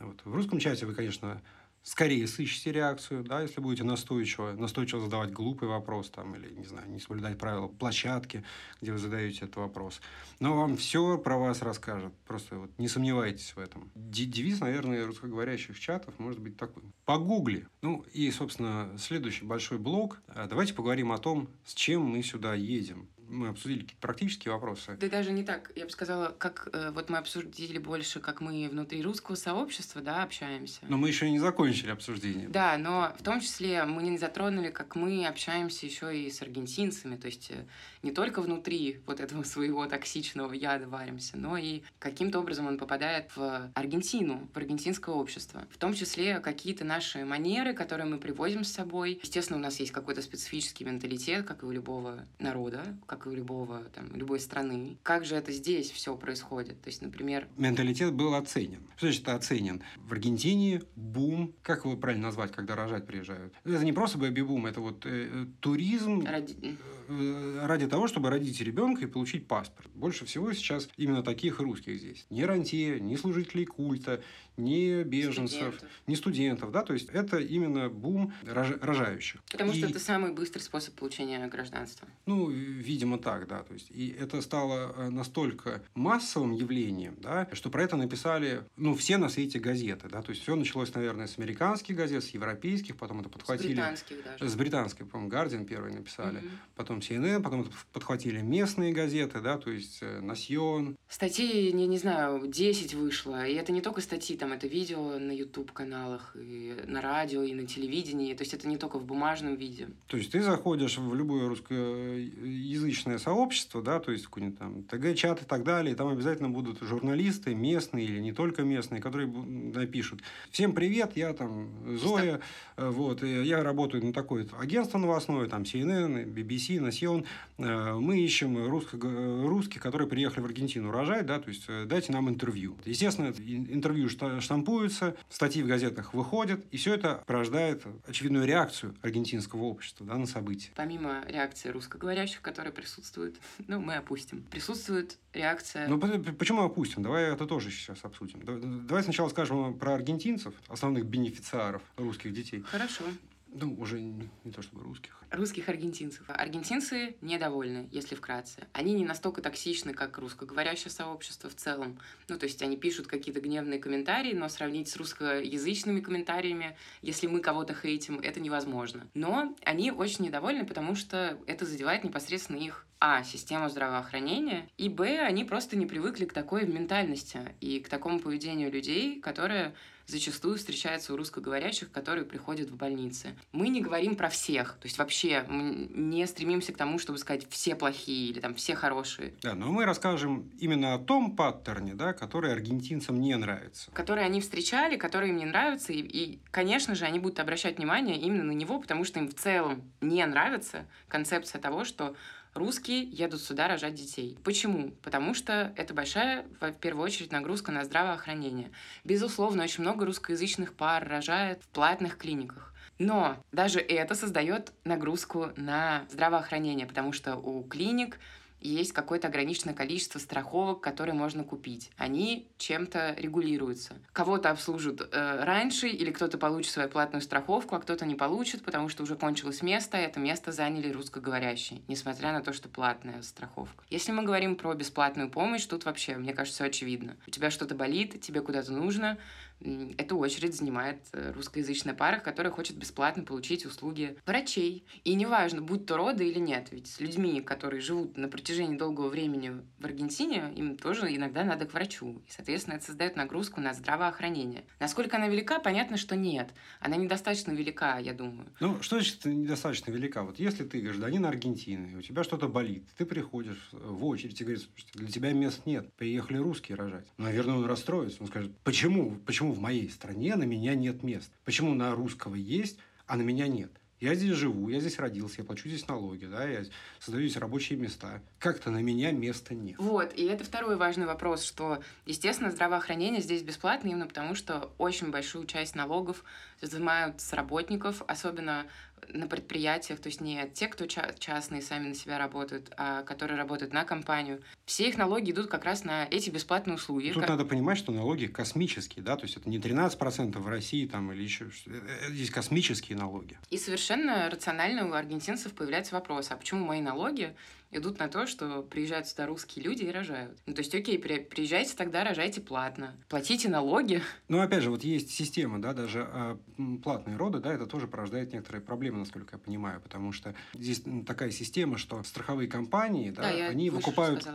Вот. В русском чате вы, конечно, скорее сыщите реакцию, да, если будете настойчиво, настойчиво задавать глупый вопрос там, или, не знаю, не соблюдать правила площадки, где вы задаете этот вопрос. Но вам все про вас расскажут. Просто вот не сомневайтесь в этом. Девиз, наверное, русскоговорящих чатов может быть такой. Погугли. Ну и, собственно, следующий большой блок. А, давайте поговорим о том, с чем мы сюда едем мы обсудили какие-то практические вопросы. Да даже не так. Я бы сказала, как э, вот мы обсудили больше, как мы внутри русского сообщества, да, общаемся. Но мы еще не закончили обсуждение. Да, но в том числе мы не затронули, как мы общаемся еще и с аргентинцами, то есть э, не только внутри вот этого своего токсичного яда варимся, но и каким-то образом он попадает в Аргентину, в аргентинское общество. В том числе какие-то наши манеры, которые мы привозим с собой. Естественно, у нас есть какой-то специфический менталитет, как и у любого народа, как и у любого, там, любой страны. Как же это здесь все происходит? То есть, например... Менталитет был оценен. Что значит оценен? В Аргентине бум, как его правильно назвать, когда рожать приезжают? Это не просто бэби-бум, это вот э, туризм ради... э, ради того, чтобы родить ребенка и получить паспорт. Больше всего сейчас именно таких русских здесь. Ни рантье, ни служителей культа, ни беженцев, студентов. ни студентов. Да? То есть это именно бум рож... рожающих. Потому и... что это самый быстрый способ получения гражданства. Ну, видимо, так, да. То есть, и это стало э, настолько массовым явлением, да, что про это написали ну, все на свете газеты. Да? То есть все началось, наверное, с американских газет, с европейских, потом это подхватили. С британских даже. С британских, по-моему, Guardian первый написали. Угу. Потом CNN, потом это подхватили местные газеты, да, то есть Насьон. Статьи, не, не знаю, 10 вышло. И это не только статьи, там, это видео на YouTube-каналах, и на радио, и на телевидении. То есть это не только в бумажном виде. То есть ты заходишь в любое русскоязычное сообщество, да, то есть какой-нибудь там ТГ-чат и так далее, и там обязательно будут журналисты, местные или не только местные, которые напишут. Всем привет, я там Зоя, Что? вот, я работаю на такое агентство новостное, там CNN, BBC, Насьон. Мы ищем русско русских, которые приехали в Аргентину рожать, да, то есть э, дайте нам интервью. Естественно, интервью штампуются, статьи в газетах выходят, и все это порождает очевидную реакцию аргентинского общества да, на события. Помимо реакции русскоговорящих, которые присутствуют, ну, мы опустим, присутствует реакция... Ну, почему опустим? Давай это тоже сейчас обсудим. Давай сначала скажем про аргентинцев, основных бенефициаров русских детей. Хорошо. Ну, уже не, не то чтобы русских. Русских аргентинцев. Аргентинцы недовольны, если вкратце. Они не настолько токсичны, как русскоговорящее сообщество в целом. Ну, то есть они пишут какие-то гневные комментарии, но сравнить с русскоязычными комментариями, если мы кого-то хейтим, это невозможно. Но они очень недовольны, потому что это задевает непосредственно их а. Систему здравоохранения, и Б. Они просто не привыкли к такой ментальности и к такому поведению людей, которое зачастую встречается у русскоговорящих, которые приходят в больницы. Мы не говорим про всех, то есть вообще мы не стремимся к тому, чтобы сказать все плохие или там все хорошие. Да, но мы расскажем именно о том паттерне, да, который аргентинцам не нравится. Который они встречали, который им не нравится, и, и, конечно же, они будут обращать внимание именно на него, потому что им в целом не нравится концепция того, что русские едут сюда рожать детей. Почему? Потому что это большая, в первую очередь, нагрузка на здравоохранение. Безусловно, очень много русскоязычных пар рожает в платных клиниках. Но даже это создает нагрузку на здравоохранение, потому что у клиник есть какое-то ограниченное количество страховок, которые можно купить. Они чем-то регулируются. Кого-то обслужат э, раньше, или кто-то получит свою платную страховку, а кто-то не получит, потому что уже кончилось место, и это место заняли русскоговорящие, несмотря на то, что платная страховка. Если мы говорим про бесплатную помощь, тут вообще, мне кажется, все очевидно. У тебя что-то болит, тебе куда-то нужно, эту очередь занимает э, русскоязычная пара, которая хочет бесплатно получить услуги врачей. И неважно, будь то роды или нет, ведь с людьми, которые живут на протяжении долгого времени в Аргентине, им тоже иногда надо к врачу. И, соответственно, это создает нагрузку на здравоохранение. Насколько она велика, понятно, что нет. Она недостаточно велика, я думаю. Ну, что значит недостаточно велика? Вот если ты гражданин Аргентины, у тебя что-то болит, ты приходишь в очередь и говоришь, для тебя мест нет, приехали русские рожать. Наверное, он расстроится, он скажет, почему, почему почему в моей стране на меня нет мест? Почему на русского есть, а на меня нет? Я здесь живу, я здесь родился, я плачу здесь налоги, да, я создаю здесь рабочие места. Как-то на меня места нет. Вот, и это второй важный вопрос, что, естественно, здравоохранение здесь бесплатно именно потому, что очень большую часть налогов взимают с работников, особенно на предприятиях, то есть не те, кто частные сами на себя работают, а которые работают на компанию. Все их налоги идут как раз на эти бесплатные услуги. Тут как... надо понимать, что налоги космические, да, то есть это не 13% в России там или еще э, э, здесь космические налоги. И совершенно рационально у аргентинцев появляется вопрос, а почему мои налоги идут на то, что приезжают сюда русские люди и рожают. Ну, то есть, окей, приезжайте тогда, рожайте платно. Платите налоги. Ну, опять же, вот есть система, да, даже э, платные роды, да, это тоже порождает некоторые проблемы, насколько я понимаю, потому что здесь такая система, что страховые компании, да, да они выкупают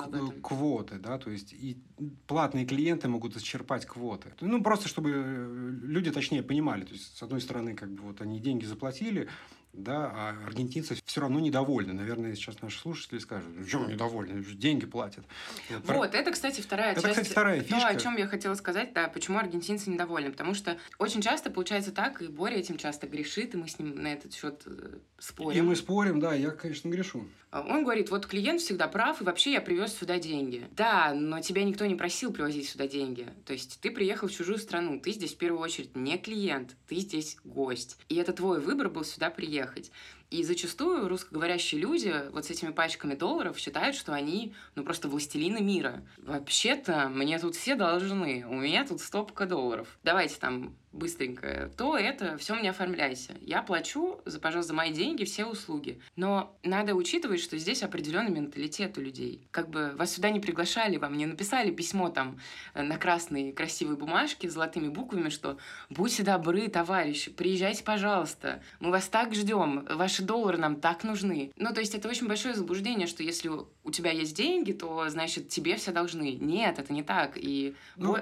квоты, да, то есть и платные клиенты могут исчерпать квоты. Ну, просто чтобы э, люди точнее понимали, то есть, с одной стороны, как бы вот они деньги заплатили, да, а аргентинцы все равно недовольны. Наверное, сейчас наши слушатели скажут, что недовольны, деньги платят. Вот, это, кстати, вторая это, часть. кстати, вторая фишка. То, о чем я хотела сказать, да, почему аргентинцы недовольны. Потому что очень часто получается так, и Боря этим часто грешит, и мы с ним на этот счет э, спорим. И мы спорим, да, я, конечно, грешу. А он говорит, вот клиент всегда прав, и вообще я привез сюда деньги. Да, но тебя никто не просил привозить сюда деньги. То есть ты приехал в чужую страну, ты здесь в первую очередь не клиент, ты здесь гость. И это твой выбор был сюда приехать. И зачастую русскоговорящие люди вот с этими пачками долларов считают, что они, ну, просто властелины мира. Вообще-то мне тут все должны, у меня тут стопка долларов. Давайте там быстренько, то это все мне оформляйся. Я плачу, за, пожалуйста, за мои деньги все услуги. Но надо учитывать, что здесь определенный менталитет у людей. Как бы вас сюда не приглашали, вам не написали письмо там э, на красной красивой бумажке с золотыми буквами, что «Будьте добры, товарищ, приезжайте, пожалуйста, мы вас так ждем, ваши доллары нам так нужны». Ну, то есть это очень большое заблуждение, что если у тебя есть деньги, то, значит, тебе все должны. Нет, это не так. И... Ну,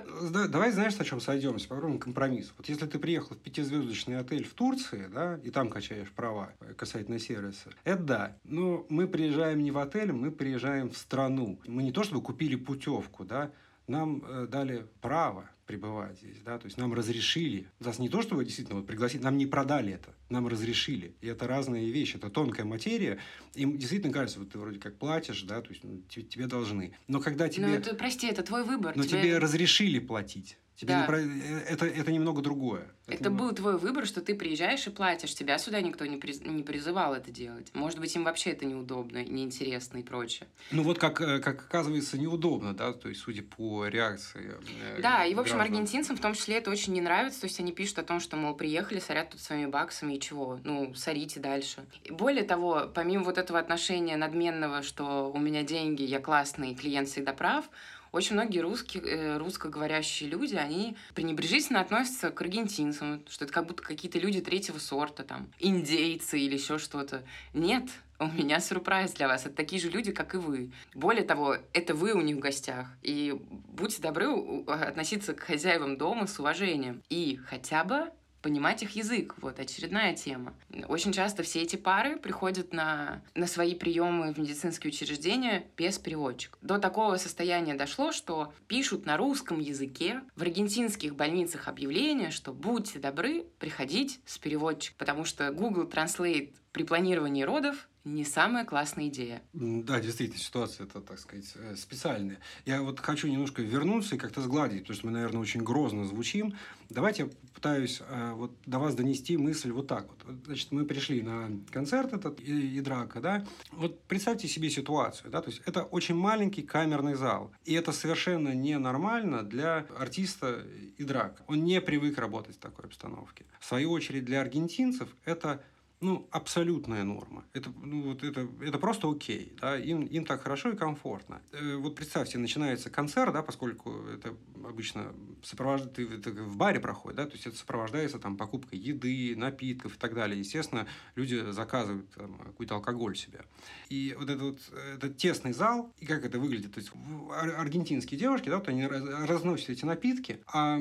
давай, знаешь, о чем сойдемся? Попробуем компромисс. Вот если ты приехал в пятизвездочный отель в Турции, да, и там качаешь права касательно сервиса, это да. Но мы приезжаем не в отель, мы приезжаем в страну. Мы не то чтобы купили путевку, да, нам э, дали право пребывать здесь, да, то есть нам разрешили, нас не то, чтобы действительно вот пригласить, нам не продали это, нам разрешили, и это разные вещи, это тонкая материя, им действительно кажется, вот ты вроде как платишь, да, то есть ну, тебе, тебе должны, но когда тебе... Ну, это, прости, это твой выбор. Но тебе, тебе разрешили платить, Тебе да. не про... Э, это, это немного другое. Это, это немного... был твой выбор, что ты приезжаешь и платишь. Тебя сюда никто не, приз... не призывал это делать. Может быть, им вообще это неудобно, неинтересно и прочее. Ну вот как, э, как оказывается, неудобно, да, то есть, судя по реакции. Э, да, и, в общем, граждан. аргентинцам в том числе это очень не нравится. То есть, они пишут о том, что, мол, приехали, сорят тут своими баксами и чего. Ну, сорите дальше. И более того, помимо вот этого отношения надменного, что у меня деньги, я классный, клиент всегда прав, очень многие русские, э, русскоговорящие люди, они пренебрежительно относятся к аргентинцам, что это как будто какие-то люди третьего сорта, там, индейцы или еще что-то. Нет, у меня сюрприз для вас. Это такие же люди, как и вы. Более того, это вы у них в гостях. И будьте добры относиться к хозяевам дома с уважением. И хотя бы понимать их язык. Вот очередная тема. Очень часто все эти пары приходят на, на свои приемы в медицинские учреждения без переводчика. До такого состояния дошло, что пишут на русском языке в аргентинских больницах объявления, что будьте добры приходить с переводчиком, потому что Google Translate при планировании родов не самая классная идея. Да, действительно, ситуация это, так сказать, э, специальная. Я вот хочу немножко вернуться и как-то сгладить, потому что мы, наверное, очень грозно звучим. Давайте я пытаюсь э, вот до вас донести мысль вот так вот. Значит, мы пришли на концерт этот и, и драка, да. Вот представьте себе ситуацию, да, то есть это очень маленький камерный зал, и это совершенно ненормально для артиста и драка. Он не привык работать в такой обстановке. В свою очередь для аргентинцев это ну, абсолютная норма. Это, ну, вот это, это просто окей, да, им, им так хорошо и комфортно. Э, вот представьте, начинается концерт, да, поскольку это обычно сопровождает, это в баре проходит, да, то есть это сопровождается там покупкой еды, напитков и так далее. Естественно, люди заказывают там, какой-то алкоголь себе. И вот этот вот этот тесный зал, и как это выглядит, то есть аргентинские девушки, да, вот они разносят эти напитки, а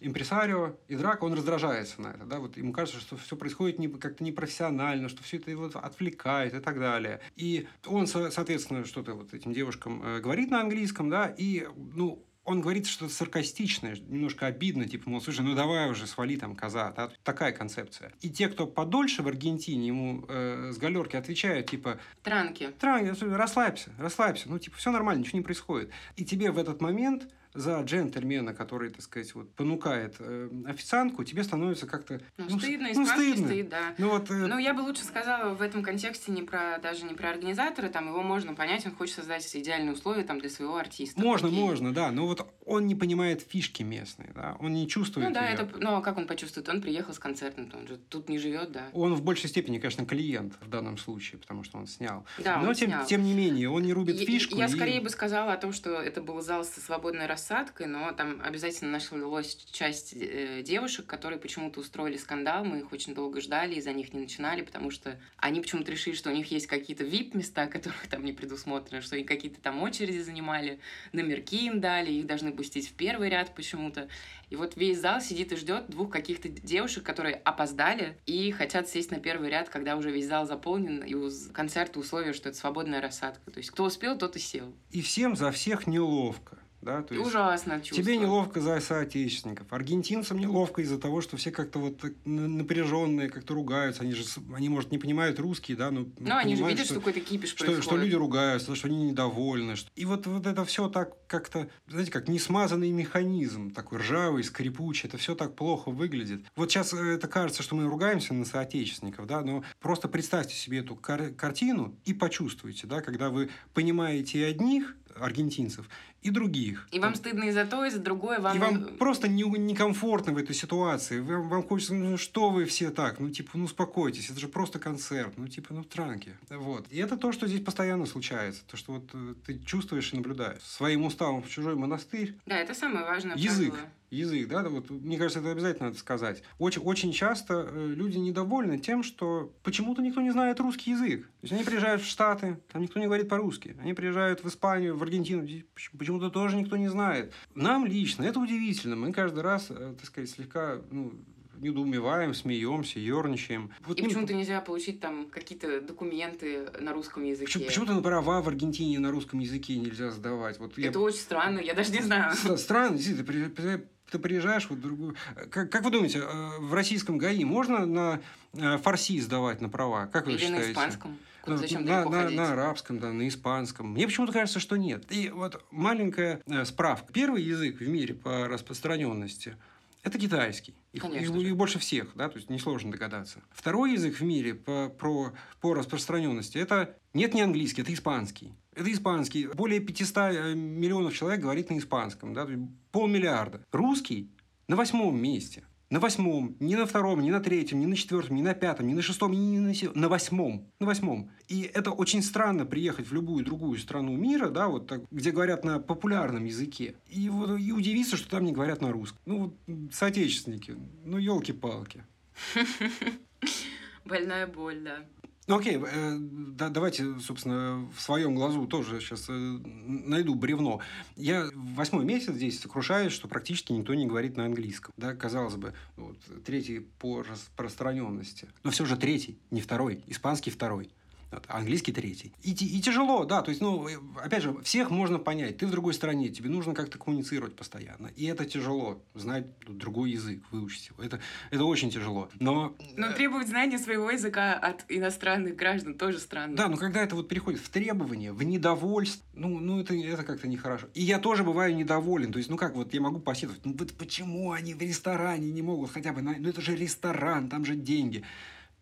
импресарио и драка, он раздражается на это, да, вот ему кажется, что все происходит не, как-то не непрофессионально, что все это его отвлекает и так далее. И он, соответственно, что-то вот этим девушкам э, говорит на английском, да, и, ну, он говорит что-то саркастичное, немножко обидно, типа, мол, слушай, ну давай уже свали там коза, да? такая концепция. И те, кто подольше в Аргентине, ему э, с галерки отвечают, типа... Транки. Транки, расслабься, расслабься, ну, типа, все нормально, ничего не происходит. И тебе в этот момент за джентльмена, который, так сказать, вот понукает э, официантку, тебе становится как-то... Ну, ну стыдно, ну, стыдно. стыд, да. Ну, вот, э... ну, я бы лучше сказала в этом контексте не про, даже не про организатора, там его можно понять, он хочет создать идеальные условия там для своего артиста. Можно, Окей. можно, да, но вот он не понимает фишки местные, да, он не чувствует Ну да, ее. это, ну а как он почувствует? Он приехал с концертом, он же тут не живет, да. Он в большей степени, конечно, клиент в данном случае, потому что он снял. Да, но он тем, снял. тем не менее, он не рубит я, фишку. Я и... скорее бы сказала о том, что это был зал со свободной рассадкой, но там обязательно нашлась часть э, девушек, которые почему-то устроили скандал, мы их очень долго ждали и за них не начинали, потому что они почему-то решили, что у них есть какие-то VIP-места, которые там не предусмотрены, что они какие-то там очереди занимали, номерки им дали, их должны пустить в первый ряд почему-то. И вот весь зал сидит и ждет двух каких-то девушек, которые опоздали и хотят сесть на первый ряд, когда уже весь зал заполнен, и у концерта условия, что это свободная рассадка. То есть кто успел, тот и сел. И всем за всех неловко. Да? То есть Ужасно чувство. Тебе неловко за соотечественников. Аргентинцам неловко из-за того, что все как-то вот напряженные, как-то ругаются. Они же, они, может, не понимают русский, да, но Ну, они же видят, что, что какой-то кипиш что, происходит. Что люди ругаются, что они недовольны. Что... И вот, вот это все так как-то, знаете, как несмазанный механизм, такой ржавый, скрипучий. Это все так плохо выглядит. Вот сейчас э, это кажется, что мы ругаемся на соотечественников, да, но просто представьте себе эту кар- картину и почувствуйте, да, когда вы понимаете и одних, аргентинцев, и других. И вам стыдно и за то, и за другое. Вам... И вам просто не, некомфортно в этой ситуации. Вам, вам хочется, ну что вы все так? Ну, типа, ну успокойтесь, это же просто концерт. Ну, типа, ну, транки. Вот. И это то, что здесь постоянно случается. То, что вот э, ты чувствуешь и наблюдаешь. Своим уставом в чужой монастырь. Да, это самое важное Язык. Правило язык, да, вот мне кажется, это обязательно надо сказать. Очень, очень часто э, люди недовольны тем, что почему-то никто не знает русский язык. То есть они приезжают в Штаты, там никто не говорит по-русски. Они приезжают в Испанию, в Аргентину, почему-то тоже никто не знает. Нам лично это удивительно. Мы каждый раз, э, так сказать, слегка ну, недоумеваем, смеемся, ерничаем. Вот, и ну, почему-то нельзя получить там какие-то документы на русском языке. Почему- Почему-то на права в Аргентине на русском языке нельзя сдавать. Вот Это очень странно, я даже не знаю. Странно, ты, ты приезжаешь в другую... Как, как вы думаете, э, в российском ГАИ можно на э, фарси сдавать на права? Как вы Или считаете? на испанском? Куда, Зачем на, на, на арабском, да, на испанском. Мне почему-то кажется, что нет. И вот маленькая э, справка. Первый язык в мире по распространенности это китайский. Их, их, их больше всех, да, то есть несложно догадаться. Второй язык в мире по, про, по распространенности это нет не английский, это испанский. Это испанский. Более 500 э, миллионов человек говорит на испанском, да, полмиллиарда. Русский на восьмом месте. На восьмом, не на втором, не на третьем, не на четвертом, не на пятом, не на шестом, не на седьмом, на восьмом. На восьмом. И это очень странно приехать в любую другую страну мира, да, вот так, где говорят на популярном языке. И, вот, и удивиться, что там не говорят на русском. Ну, вот, соотечественники, ну, елки-палки. Больная боль, да. Ну окей, э, да, давайте, собственно, в своем глазу тоже сейчас э, найду бревно. Я восьмой месяц здесь сокрушаюсь, что практически никто не говорит на английском. Да, казалось бы, вот, третий по распространенности. Но все же третий, не второй. Испанский второй. А английский третий. И, и тяжело, да, то есть, ну, опять же, всех можно понять. Ты в другой стране, тебе нужно как-то коммуницировать постоянно. И это тяжело, знать другой язык, выучить его. Это, это очень тяжело. Но... Но требовать знания своего языка от иностранных граждан тоже странно. Да, но когда это вот переходит в требования, в недовольство, ну, ну это, это как-то нехорошо. И я тоже бываю недоволен. То есть, ну как, вот я могу посетовать, ну вот почему они в ресторане не могут хотя бы, ну это же ресторан, там же деньги.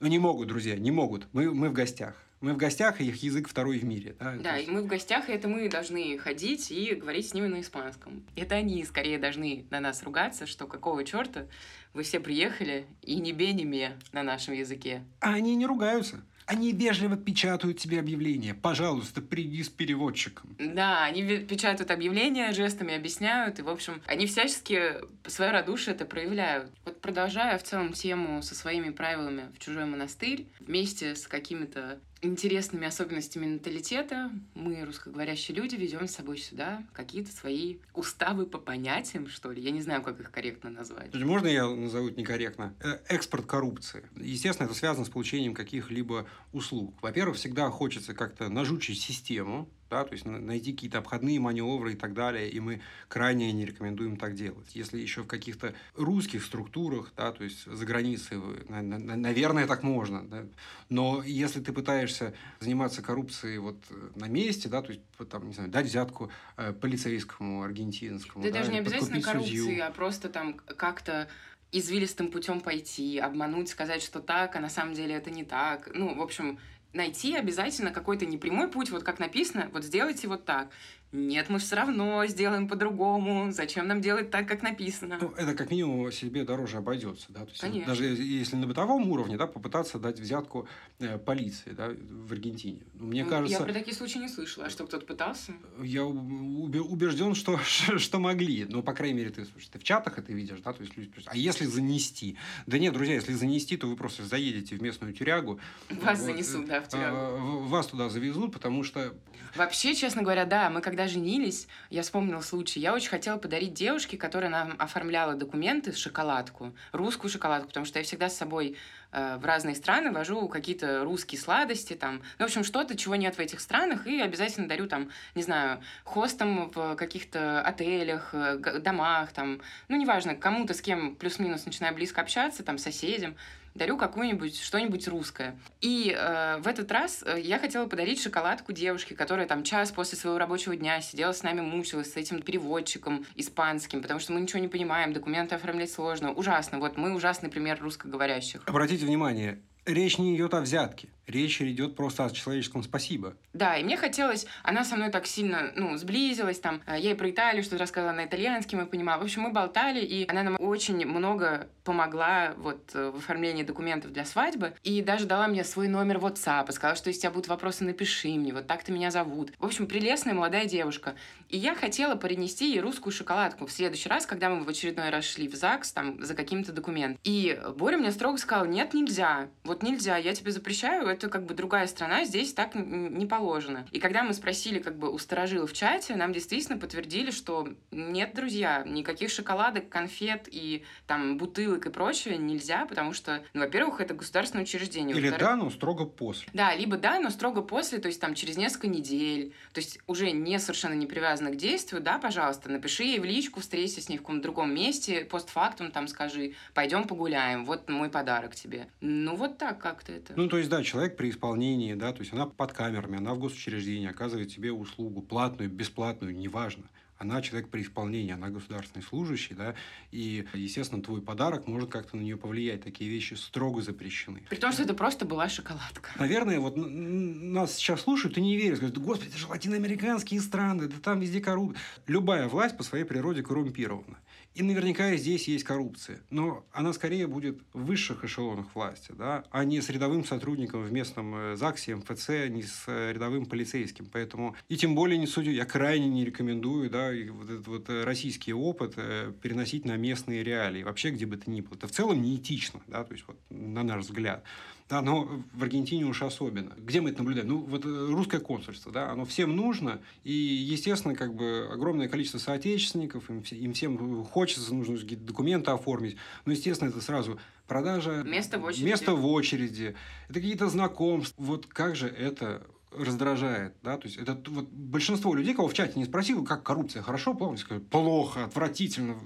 Ну не могут, друзья, не могут. Мы, мы в гостях. Мы в гостях, и их язык второй в мире. Да, да есть... и мы в гостях, и это мы должны ходить и говорить с ними на испанском. Это они скорее должны на нас ругаться, что какого черта вы все приехали и не бе, не ме на нашем языке. А они не ругаются. Они вежливо печатают тебе объявление. Пожалуйста, приди с переводчиком. Да, они печатают объявления, жестами объясняют. И, в общем, они всячески свое радушие это проявляют. Вот продолжая в целом тему со своими правилами в чужой монастырь, вместе с какими-то интересными особенностями менталитета мы, русскоговорящие люди, везем с собой сюда какие-то свои уставы по понятиям, что ли. Я не знаю, как их корректно назвать. Можно я назову это некорректно? Э, экспорт коррупции. Естественно, это связано с получением каких-либо услуг. Во-первых, всегда хочется как-то нажучить систему, да, то есть найти какие-то обходные маневры и так далее, и мы крайне не рекомендуем так делать. Если еще в каких-то русских структурах, да, то есть за границей, наверное, так можно, да, но если ты пытаешься заниматься коррупцией вот на месте, да, то есть там, не знаю, дать взятку э, полицейскому аргентинскому, да, да даже не обязательно коррупции, судью. а просто там как-то извилистым путем пойти, обмануть, сказать, что так, а на самом деле это не так. Ну, в общем, найти обязательно какой-то непрямой путь, вот как написано, вот сделайте вот так. Нет, мы все равно сделаем по-другому. Зачем нам делать так, как написано? Ну, это как минимум себе дороже обойдется. Да? То есть, Конечно. Даже если на бытовом уровне да, попытаться дать взятку э, полиции да, в Аргентине. Ну, мне кажется... Я про такие случаи не слышала. А что, кто-то пытался? Я убежден, что, что могли. Но, по крайней мере, ты, слушай, ты в чатах это видишь. Да? То есть, люди А если занести? Да нет, друзья, если занести, то вы просто заедете в местную тюрягу. Вас вот, занесут, да, в тюрягу. А, вас туда завезут, потому что... Вообще, честно говоря, да, мы когда когда женились, я вспомнила случай, я очень хотела подарить девушке, которая нам оформляла документы, шоколадку, русскую шоколадку, потому что я всегда с собой э, в разные страны вожу какие-то русские сладости, там, ну, в общем, что-то, чего нет в этих странах, и обязательно дарю там, не знаю, хостам в каких-то отелях, э, домах, там, ну, неважно, кому-то, с кем плюс-минус начинаю близко общаться, там, соседям, дарю какую-нибудь, что-нибудь русское. И э, в этот раз э, я хотела подарить шоколадку девушке, которая там час после своего рабочего дня сидела с нами, мучилась с этим переводчиком испанским, потому что мы ничего не понимаем, документы оформлять сложно. Ужасно. Вот мы ужасный пример русскоговорящих. Обратите внимание, речь не идет о взятке. Речь идет просто о человеческом спасибо. Да, и мне хотелось, она со мной так сильно, ну, сблизилась, там, э, я ей про Италию что-то рассказала на итальянском, я понимала. В общем, мы болтали, и она нам очень много помогла вот в оформлении документов для свадьбы, и даже дала мне свой номер WhatsApp, и сказала, что если у тебя будут вопросы, напиши мне, вот так-то меня зовут. В общем, прелестная молодая девушка. И я хотела принести ей русскую шоколадку в следующий раз, когда мы в очередной раз шли в ЗАГС, там, за каким-то документом. И Боря мне строго сказал, нет, нельзя, вот нельзя, я тебе запрещаю, это как бы другая страна, здесь так не положено. И когда мы спросили как бы у старожилов в чате, нам действительно подтвердили, что нет, друзья, никаких шоколадок, конфет и там бутылок и прочее нельзя, потому что, ну, во-первых, это государственное учреждение. Или да, но строго после. Да, либо да, но строго после, то есть там через несколько недель, то есть уже не совершенно не привязано к действию, да, пожалуйста, напиши ей в личку, встреться с ней в каком-то другом месте, постфактум там скажи, пойдем погуляем, вот мой подарок тебе. Ну, вот так как-то это. Ну, то есть, да, человек при исполнении, да, то есть она под камерами, она в госучреждении оказывает тебе услугу, платную, бесплатную, неважно. Она человек при исполнении, она государственный служащий, да, и, естественно, твой подарок может как-то на нее повлиять. Такие вещи строго запрещены. При том, что это просто была шоколадка. Наверное, вот нас сейчас слушают и не верят. Говорят, господи, это же латиноамериканские страны, да там везде коррупция. Любая власть по своей природе коррумпирована. И наверняка здесь есть коррупция, но она скорее будет в высших эшелонах власти, да, а не с рядовым сотрудником в местном э, ЗАГСе, МФЦ, не с э, рядовым полицейским. Поэтому, и тем более не судью, я крайне не рекомендую да, вот этот вот э, российский опыт переносить на местные реалии, вообще где бы то ни было. Это в целом неэтично, да, то есть вот на наш взгляд. Да, но в Аргентине уж особенно. Где мы это наблюдаем? Ну, вот э, русское консульство, да, оно всем нужно, и, естественно, как бы огромное количество соотечественников, им, им всем хочется, нужно какие-то документы оформить, но, естественно, это сразу продажа... Место в очереди. Место в очереди. Это какие-то знакомства. Вот как же это раздражает, да, то есть это вот большинство людей, кого в чате не спросил, как коррупция, хорошо, плохо, скажут, плохо, отвратительно,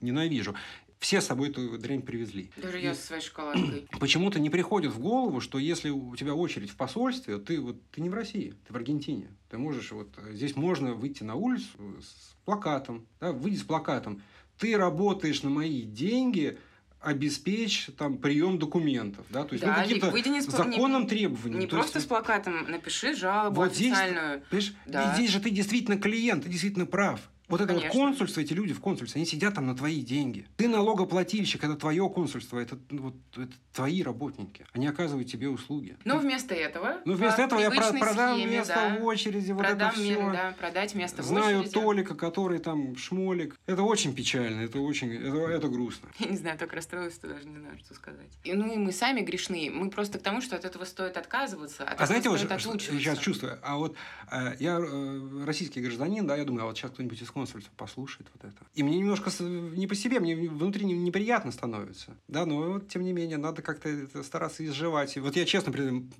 ненавижу. Все с собой эту дрянь привезли. Даже я со своей шоколадкой. Почему-то не приходит в голову, что если у тебя очередь в посольстве, ты вот ты не в России, ты в Аргентине. Ты можешь вот здесь можно выйти на улицу с плакатом, да, выйти с плакатом. Ты работаешь на мои деньги, обеспечь там прием документов, да, то есть да, ну, каким-то не, законным не, требованиям. Не то просто есть, с плакатом напиши жалобу вот официальную. Здесь, да. здесь же ты действительно клиент, ты действительно прав. Вот это Конечно. вот консульство, эти люди в консульстве, они сидят там на твои деньги. Ты налогоплательщик, это твое консульство, это, вот, это твои работники. Они оказывают тебе услуги. Но вместо этого... Ну, вместо этого я про- продам схеме, место да, в очереди, вот продам, это все. Да, продать место Знаю в очереди. Толика, который там шмолик. Это очень печально, это очень... Это, это грустно. Я не знаю, так расстроилась, что даже не знаю, что сказать. И, ну, и мы сами грешны. Мы просто к тому, что от этого стоит отказываться, от а знаете, вот, что, сейчас чувствую, а вот э, я э, российский гражданин, да, я думаю, а вот сейчас кто-нибудь из консульства послушает, слушает вот это. И мне немножко не по себе, мне внутри неприятно становится. Да, но вот, тем не менее, надо как-то стараться изживать. И вот я честно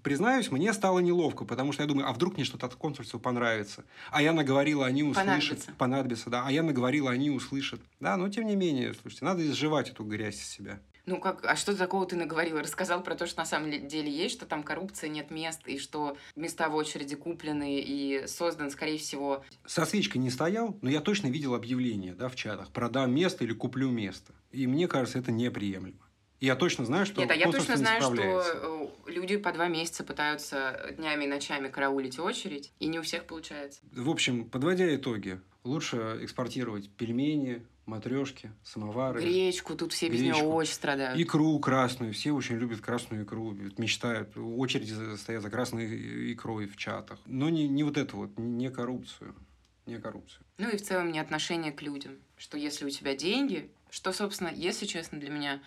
признаюсь, мне стало неловко, потому что я думаю, а вдруг мне что-то от консульства понравится. А я наговорила, они услышат. Понадобится. Понадобится, да. А я наговорила, они услышат. Да, но тем не менее, слушайте, надо изживать эту грязь из себя. Ну как, а что такого ты наговорил? Рассказал про то, что на самом деле есть, что там коррупция, нет мест, и что места в очереди куплены и создан, скорее всего... Со свечкой не стоял, но я точно видел объявление да, в чатах. Продам место или куплю место. И мне кажется, это неприемлемо. Я точно знаю, что Нет, а я точно знаю, что э, люди по два месяца пытаются днями и ночами караулить очередь, и не у всех получается. В общем, подводя итоги, лучше экспортировать пельмени, матрешки, самовары. Гречку, тут все без нее очень страдают. Икру красную, все очень любят красную икру, мечтают, очереди стоят за красной икрой в чатах. Но не, не вот это вот, не коррупцию, не коррупцию. Ну и в целом не отношение к людям, что если у тебя деньги, что, собственно, если честно, для меня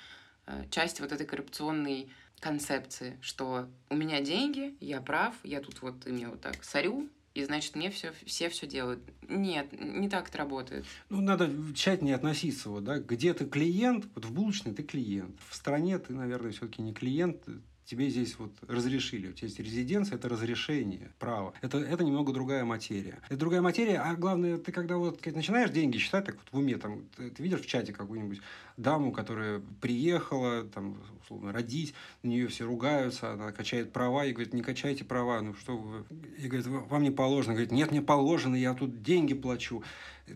э, часть вот этой коррупционной концепции, что у меня деньги, я прав, я тут вот ими вот так сорю, и значит мне все, все все делают. Нет, не так это работает. Ну, надо тщательнее относиться. Вот, да? Где ты клиент, вот в булочной ты клиент. В стране ты, наверное, все-таки не клиент, тебе здесь вот разрешили. У тебя есть резиденция, это разрешение, право. Это, это немного другая материя. Это другая материя, а главное, ты когда вот начинаешь деньги считать, так вот в уме, там, ты, ты видишь в чате какую-нибудь даму, которая приехала, там, условно, родить, на нее все ругаются, она качает права, и говорит, не качайте права, ну что вы... И говорит, вам не положено. Говорит, нет, мне положено, я тут деньги плачу.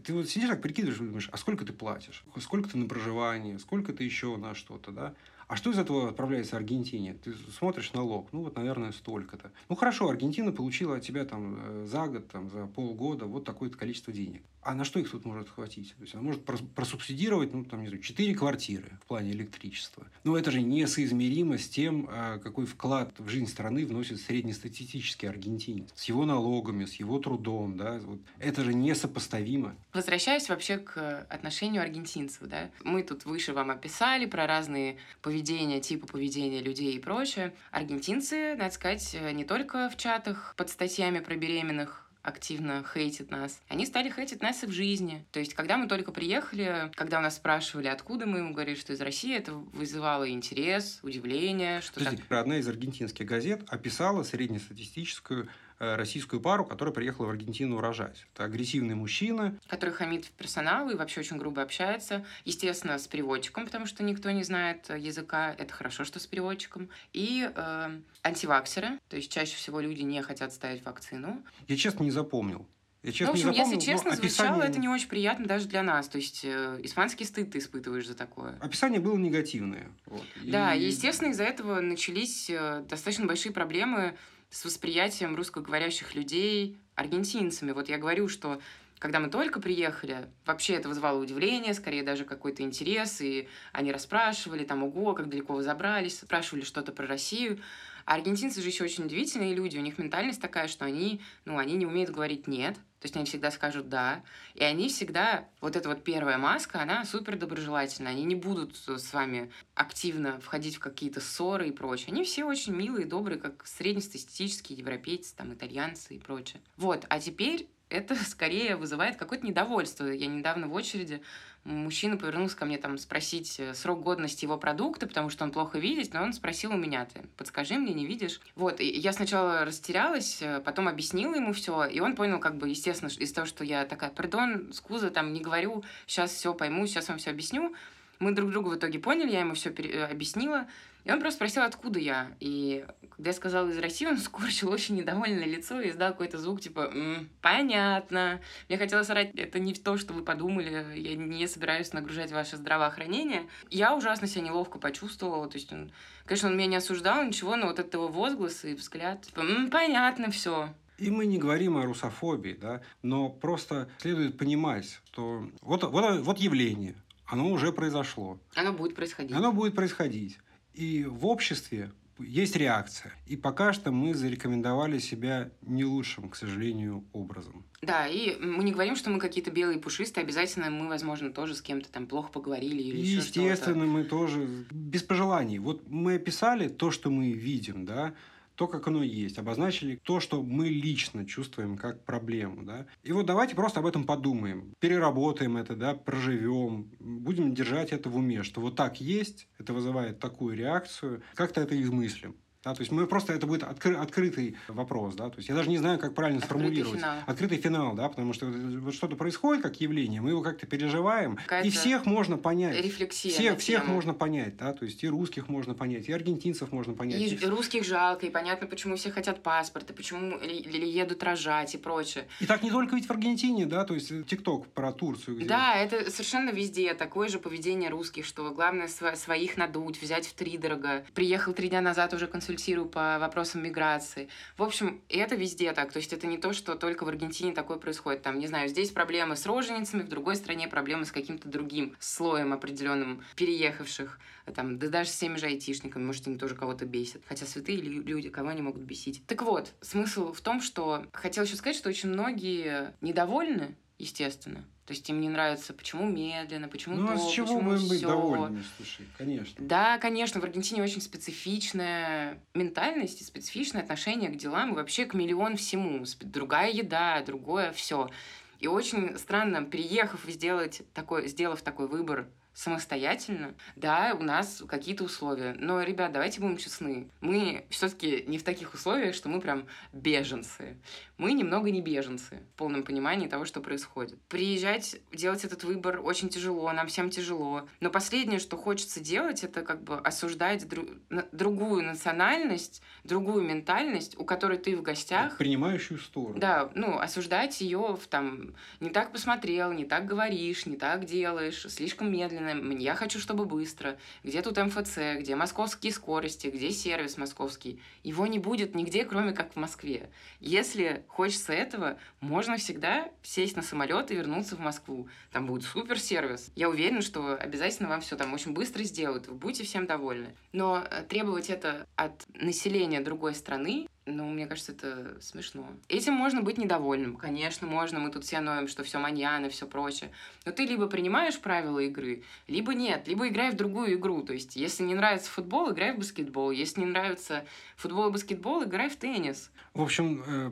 Ты вот сидишь так, прикидываешь, думаешь, а сколько ты платишь? Сколько ты на проживание? Сколько ты еще на что-то, да? А что из этого отправляется Аргентине? Ты смотришь налог, ну вот, наверное, столько-то. Ну хорошо, Аргентина получила от тебя там э, за год, там, за полгода вот такое-то количество денег. А на что их тут может хватить? То есть она может просубсидировать, ну, там, не знаю, 4 квартиры в плане электричества. Но это же несоизмеримо с тем, а, какой вклад в жизнь страны вносит среднестатистический аргентинец. С его налогами, с его трудом, да. Вот. Это же несопоставимо. Возвращаясь вообще к отношению аргентинцев, да. Мы тут выше вам описали про разные поведения, типы поведения людей и прочее. Аргентинцы, надо сказать, не только в чатах под статьями про беременных активно хейтит нас. Они стали хейтить нас и в жизни. То есть, когда мы только приехали, когда у нас спрашивали, откуда мы, мы говорили, что из России, это вызывало интерес, удивление. Что Подождите, так... одна из аргентинских газет описала среднестатистическую российскую пару, которая приехала в Аргентину рожать. Это агрессивный мужчина. Который хамит персоналу и вообще очень грубо общается. Естественно, с переводчиком, потому что никто не знает языка. Это хорошо, что с переводчиком. И э, антиваксеры. То есть чаще всего люди не хотят ставить вакцину. Я честно не запомнил. Я честно ну, в общем, не запомнил, если честно, описание... звучало это не очень приятно даже для нас. То есть э, испанский стыд ты испытываешь за такое. Описание было негативное. Вот. Да, и... естественно, из-за этого начались э, достаточно большие проблемы с восприятием русскоговорящих людей аргентинцами. Вот я говорю, что когда мы только приехали, вообще это вызывало удивление, скорее даже какой-то интерес, и они расспрашивали, там, ого, как далеко вы забрались, спрашивали что-то про Россию. А аргентинцы же еще очень удивительные люди. У них ментальность такая, что они, ну, они не умеют говорить «нет», то есть они всегда скажут «да». И они всегда, вот эта вот первая маска, она супер доброжелательная. Они не будут с вами активно входить в какие-то ссоры и прочее. Они все очень милые, добрые, как среднестатистические европейцы, там, итальянцы и прочее. Вот, а теперь это скорее вызывает какое-то недовольство. Я недавно в очереди мужчина повернулся ко мне там спросить э, срок годности его продукта, потому что он плохо видит, но он спросил у меня, ты подскажи мне, не видишь? Вот, и я сначала растерялась, э, потом объяснила ему все, и он понял, как бы, естественно, из того, что я такая, пардон, скуза, там, не говорю, сейчас все пойму, сейчас вам все объясню. Мы друг другу в итоге поняли, я ему все э, объяснила, и он просто спросил, откуда я. И когда я сказала из России, он скорчил очень недовольное лицо и издал какой-то звук, типа, М, понятно. Мне хотелось сказать, это не то, что вы подумали, я не собираюсь нагружать ваше здравоохранение. Я ужасно себя неловко почувствовала, то есть он, конечно, он меня не осуждал, ничего, но вот этот его возглас и взгляд, типа, М, понятно все. И мы не говорим о русофобии, да, но просто следует понимать, что вот, вот, вот явление, оно уже произошло. Оно будет происходить. Оно будет происходить. И в обществе есть реакция. И пока что мы зарекомендовали себя не лучшим, к сожалению, образом. Да, и мы не говорим, что мы какие-то белые пушистые, обязательно мы, возможно, тоже с кем-то там плохо поговорили или и, Естественно, мы тоже без пожеланий. Вот мы описали то, что мы видим, да, то, как оно есть, обозначили то, что мы лично чувствуем как проблему. Да? И вот давайте просто об этом подумаем, переработаем это, да, проживем, будем держать это в уме, что вот так есть, это вызывает такую реакцию, как-то это измыслим. Да, то есть мы просто это будет откры, открытый вопрос, да, то есть я даже не знаю, как правильно открытый сформулировать. Финал. Открытый финал, да, потому что вот что-то происходит как явление, мы его как-то переживаем, и всех можно понять. Рефлексия. Всех, всех можно понять, да, то есть и русских можно понять, и аргентинцев можно понять. И, и русских жалко, и понятно, почему все хотят паспорта, почему едут рожать и прочее. И так не только ведь в Аргентине, да, то есть ТикТок про Турцию. Где... Да, это совершенно везде такое же поведение русских, что главное своих надуть, взять в три дорого. Приехал три дня назад уже консультировать консультирую по вопросам миграции. В общем, это везде так. То есть это не то, что только в Аргентине такое происходит. Там, не знаю, здесь проблемы с роженицами, в другой стране проблемы с каким-то другим слоем определенным переехавших. Там, да даже с теми же айтишниками, может, они тоже кого-то бесят. Хотя святые люди, кого они могут бесить. Так вот, смысл в том, что хотел еще сказать, что очень многие недовольны, естественно, то есть им не нравится, почему медленно, почему ну, то, а с чего почему будем быть довольны, слушай, конечно. Да, конечно, в Аргентине очень специфичная ментальность и специфичное отношение к делам и вообще к миллион всему. Другая еда, другое все. И очень странно, приехав и сделать такой, сделав такой выбор самостоятельно. Да, у нас какие-то условия. Но, ребят, давайте будем честны. Мы все-таки не в таких условиях, что мы прям беженцы. Мы немного не беженцы в полном понимании того, что происходит. Приезжать, делать этот выбор очень тяжело, нам всем тяжело. Но последнее, что хочется делать, это как бы осуждать дру... другую национальность, другую ментальность, у которой ты в гостях. Принимающую сторону. Да, ну, осуждать ее в там не так посмотрел, не так говоришь, не так делаешь, слишком медленно медленно, я хочу, чтобы быстро. Где тут МФЦ, где московские скорости, где сервис московский. Его не будет нигде, кроме как в Москве. Если хочется этого, можно всегда сесть на самолет и вернуться в Москву. Там будет супер сервис. Я уверена, что обязательно вам все там очень быстро сделают. Вы будете всем довольны. Но э, требовать это от населения другой страны ну, мне кажется, это смешно. Этим можно быть недовольным. Конечно, можно. Мы тут все ноем, что все маньяны, все прочее. Но ты либо принимаешь правила игры, либо нет. Либо играй в другую игру. То есть, если не нравится футбол, играй в баскетбол. Если не нравится футбол и баскетбол, играй в теннис. В общем, э,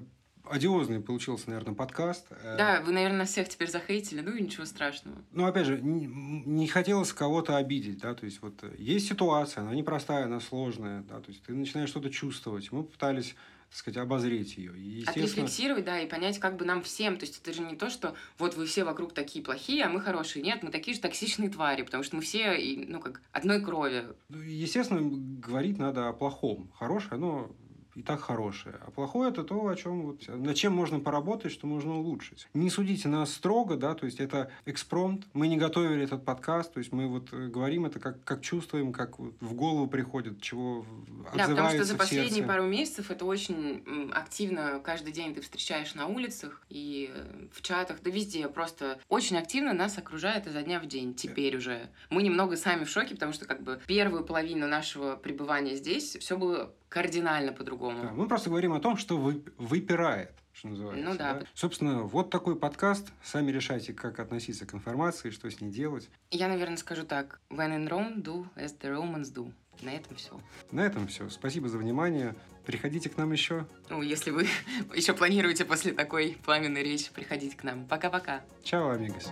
одиозный получился, наверное, подкаст. Э. Да, вы, наверное, всех теперь захейтили, ну и ничего страшного. Ну, опять же, не, не хотелось кого-то обидеть, да, то есть вот э, есть ситуация, она непростая, она сложная, да, то есть ты начинаешь что-то чувствовать. Мы пытались так сказать, обозреть ее. И, естественно... Отрефлексировать, да, и понять, как бы нам всем. То есть это же не то, что вот вы все вокруг такие плохие, а мы хорошие. Нет, мы такие же токсичные твари, потому что мы все, ну, как одной крови. Ну, естественно, говорить надо о плохом. Хорошее, оно и так хорошее. А плохое это то, о чем вот, над чем можно поработать, что можно улучшить. Не судите нас строго, да, то есть это экспромт. Мы не готовили этот подкаст, то есть мы вот э, говорим это как, как чувствуем, как вот в голову приходит, чего Да, потому что за последние пару месяцев это очень активно каждый день ты встречаешь на улицах и э, в чатах, да везде. Просто очень активно нас окружает изо дня в день теперь уже. Мы немного сами в шоке, потому что как бы первую половину нашего пребывания здесь все было кардинально по-другому. Да, мы просто говорим о том, что вы, выпирает что называется. Ну да. да. Собственно, вот такой подкаст. Сами решайте, как относиться к информации, что с ней делать. Я, наверное, скажу так. When in Rome, do as the Romans do. На этом все. На этом все. Спасибо за внимание. Приходите к нам еще. Ну, если вы еще планируете после такой пламенной речи, приходите к нам. Пока-пока. Чао, амигос.